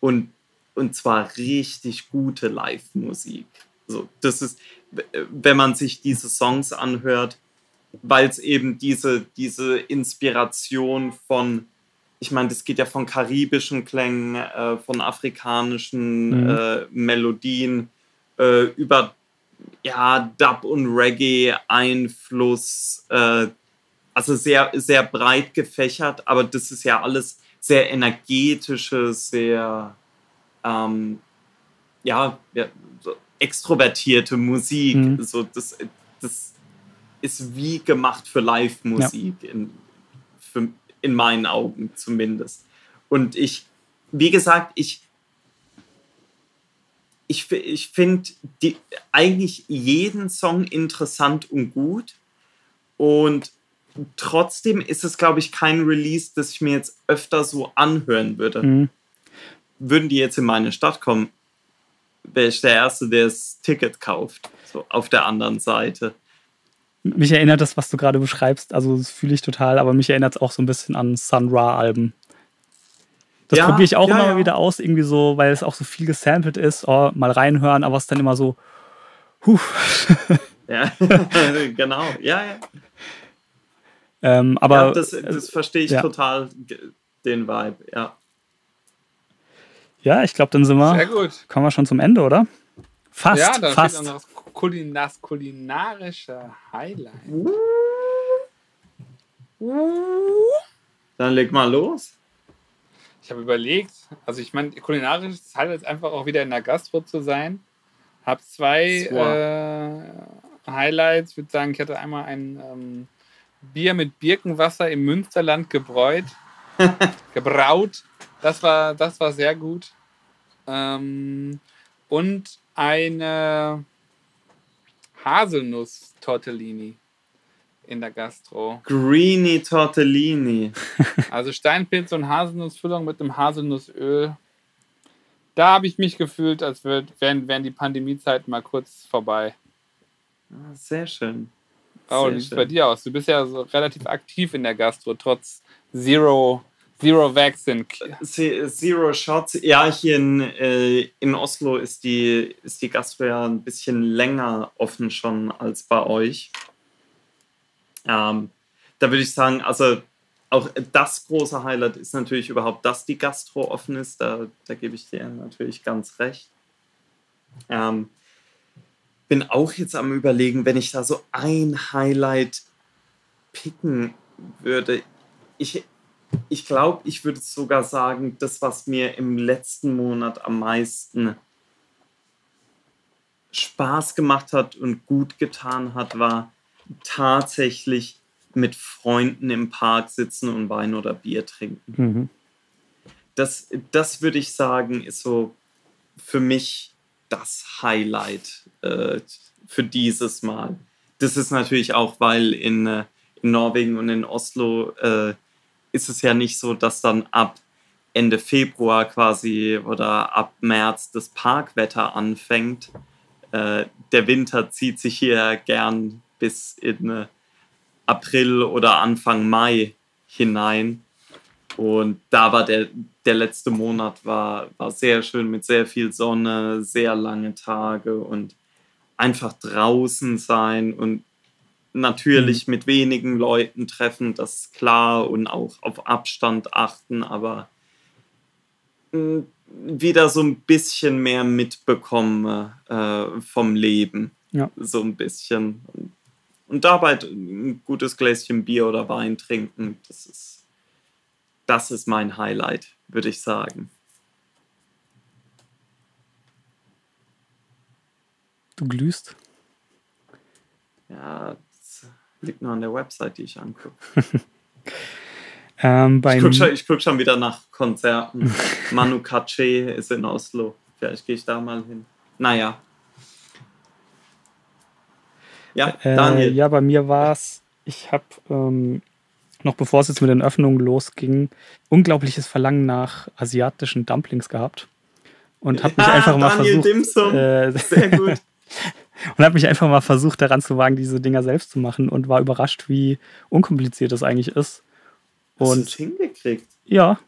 Und, und zwar richtig gute Live-Musik. So, das ist, wenn man sich diese Songs anhört, weil es eben diese, diese Inspiration von ich meine, das geht ja von karibischen Klängen, äh, von afrikanischen mhm. äh, Melodien äh, über ja, Dub- und Reggae-Einfluss. Äh, also sehr, sehr breit gefächert, aber das ist ja alles sehr energetische, sehr ähm, ja, ja so extrovertierte Musik. Mhm. So, das, das ist wie gemacht für Live-Musik. Ja in meinen Augen zumindest. Und ich, wie gesagt, ich, ich, ich finde eigentlich jeden Song interessant und gut. Und trotzdem ist es, glaube ich, kein Release, das ich mir jetzt öfter so anhören würde. Mhm. Würden die jetzt in meine Stadt kommen, wäre ich der Erste, der das Ticket kauft. So auf der anderen Seite mich erinnert das, was du gerade beschreibst, also das fühle ich total, aber mich erinnert es auch so ein bisschen an Sun Ra-Alben. Das ja, probiere ich auch ja, immer ja. wieder aus, irgendwie so, weil es auch so viel gesampelt ist, oh, mal reinhören, aber es ist dann immer so, huh. Ja, genau, ja, ja. Ähm, aber das, das verstehe ich total, den Vibe, ja. Ja, ich glaube, dann sind wir, Sehr gut. kommen wir schon zum Ende, oder? Fast, ja, da fast. Steht noch Kulin das kulinarische Highlight. Dann leg mal los. Ich habe überlegt, also ich meine, kulinarisches Highlight ist einfach auch wieder in der Gastro zu sein. Habe zwei äh, Highlights. Ich würde sagen, ich hatte einmal ein ähm, Bier mit Birkenwasser im Münsterland gebräut. gebraut. Das war, das war sehr gut. Ähm, und eine Haselnuss-Tortellini in der Gastro. Greeny Tortellini. Also Steinpilz und Haselnussfüllung mit dem Haselnussöl. Da habe ich mich gefühlt, als wären, wären die Pandemiezeiten mal kurz vorbei. Ah, sehr schön. Oh, wie sieht es bei dir aus? Du bist ja so relativ aktiv in der Gastro, trotz Zero Zero Vaccine. Zero Shots. Ja, hier in, äh, in Oslo ist die, ist die Gastro ja ein bisschen länger offen schon als bei euch. Ähm, da würde ich sagen, also auch das große Highlight ist natürlich überhaupt, dass die Gastro offen ist. Da, da gebe ich dir natürlich ganz recht. Ähm, bin auch jetzt am Überlegen, wenn ich da so ein Highlight picken würde. Ich, ich glaube, ich würde sogar sagen, das, was mir im letzten Monat am meisten Spaß gemacht hat und gut getan hat, war tatsächlich mit Freunden im Park sitzen und Wein oder Bier trinken. Mhm. Das, das würde ich sagen, ist so für mich das Highlight äh, für dieses Mal. Das ist natürlich auch, weil in, äh, in Norwegen und in Oslo äh, ist es ja nicht so, dass dann ab Ende Februar quasi oder ab März das Parkwetter anfängt. Äh, der Winter zieht sich hier gern bis in äh, April oder Anfang Mai hinein. Und da war der, der letzte Monat war, war sehr schön mit sehr viel Sonne, sehr lange Tage und einfach draußen sein und natürlich mhm. mit wenigen Leuten treffen, das ist klar, und auch auf Abstand achten, aber hm, wieder so ein bisschen mehr mitbekomme äh, vom Leben. Ja. So ein bisschen. Und dabei ein gutes Gläschen Bier oder Wein trinken, das ist, das ist mein Highlight, würde ich sagen. du glühst. Ja, liegt nur an der Website, die ich angucke. ähm, ich gucke schon, guck schon wieder nach Konzerten. Manu Katché ist in Oslo. Vielleicht gehe ich da mal hin. Naja. Ja, äh, Daniel. Äh, ja, bei mir war es, ich habe ähm, noch bevor es jetzt mit den Öffnungen losging, unglaubliches Verlangen nach asiatischen Dumplings gehabt. Und habe mich ja, einfach mal Daniel versucht. Dimsum. Äh, Sehr gut. Und habe mich einfach mal versucht, daran zu wagen, diese Dinger selbst zu machen und war überrascht, wie unkompliziert das eigentlich ist. Und Hast du es hingekriegt? Ja.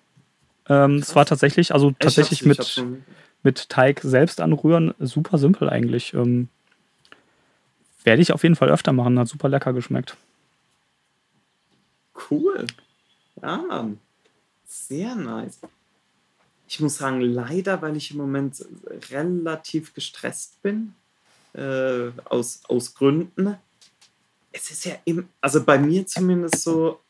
Ähm, es war tatsächlich, also tatsächlich mit, mit Teig selbst anrühren, super simpel eigentlich. Ähm, werde ich auf jeden Fall öfter machen, hat super lecker geschmeckt. Cool. Ja, sehr nice. Ich muss sagen, leider, weil ich im Moment relativ gestresst bin, äh, aus, aus Gründen. Es ist ja im, also bei mir zumindest so,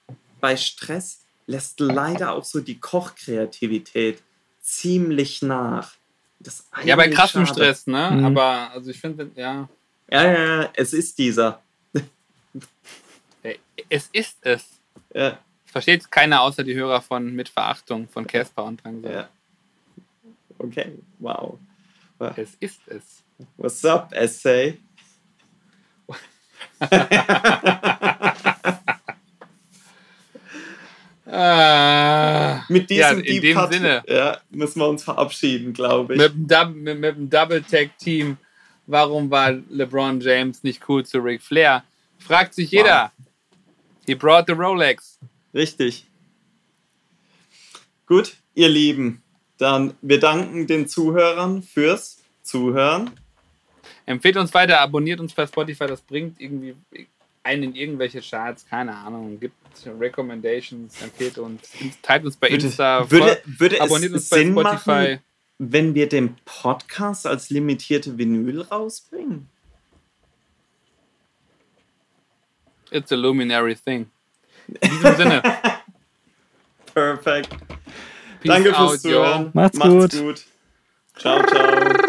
bei Stress lässt leider auch so die Kochkreativität ziemlich nach. Das ja, bei krassem Stress, ne? Mhm. Aber also ich finde, ja. Ja, ja, es ist dieser. es ist es. Ja. Versteht keiner außer die Hörer von Mit Verachtung von Casper und Drangsal. Ja. Okay, wow. Es ist es. What's up, Essay? ah, Mit diesem ja, in Deep dem Cut, Sinne ja, müssen wir uns verabschieden, glaube ich. Mit, mit, mit dem Double Tag Team. Warum war LeBron James nicht cool zu Ric Flair? Fragt sich jeder. Wow. He brought the Rolex. Richtig. Gut, ihr Lieben, dann wir danken den Zuhörern fürs Zuhören. Empfehlt uns weiter, abonniert uns bei Spotify, das bringt irgendwie einen in irgendwelche Charts, keine Ahnung, gibt Recommendations, empfehlt uns, teilt uns bei Insta, würde, würde abonniert uns bei Sinn Spotify. Machen, wenn wir den Podcast als limitierte Vinyl rausbringen? It's a luminary thing. In diesem Sinne. Perfekt. Danke out, fürs Zuhören. Macht's, Macht's gut. gut. Ciao, ciao.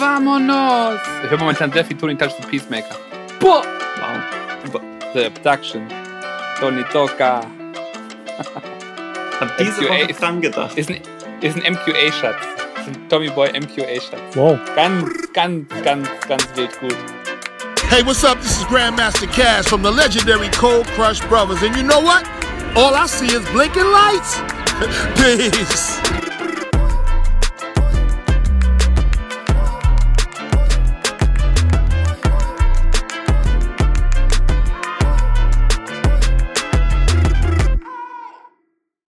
Vamonos! Ich höre momentan sehr viel Tony Touch the Peacemaker. Boah! Wow. The Abduction. Tony Toka. Hab diese MQA Woche dran gedacht. Ist ein, ist ein MQA-Schatz. Ist ein Tommy Boy MQA-Schatz. Wow. Ganz, ganz, ganz, ganz wild gut. Hey, what's up? This is Grandmaster Cash from the legendary Cold Crush Brothers. And you know what? All I see is blinking lights. Peace.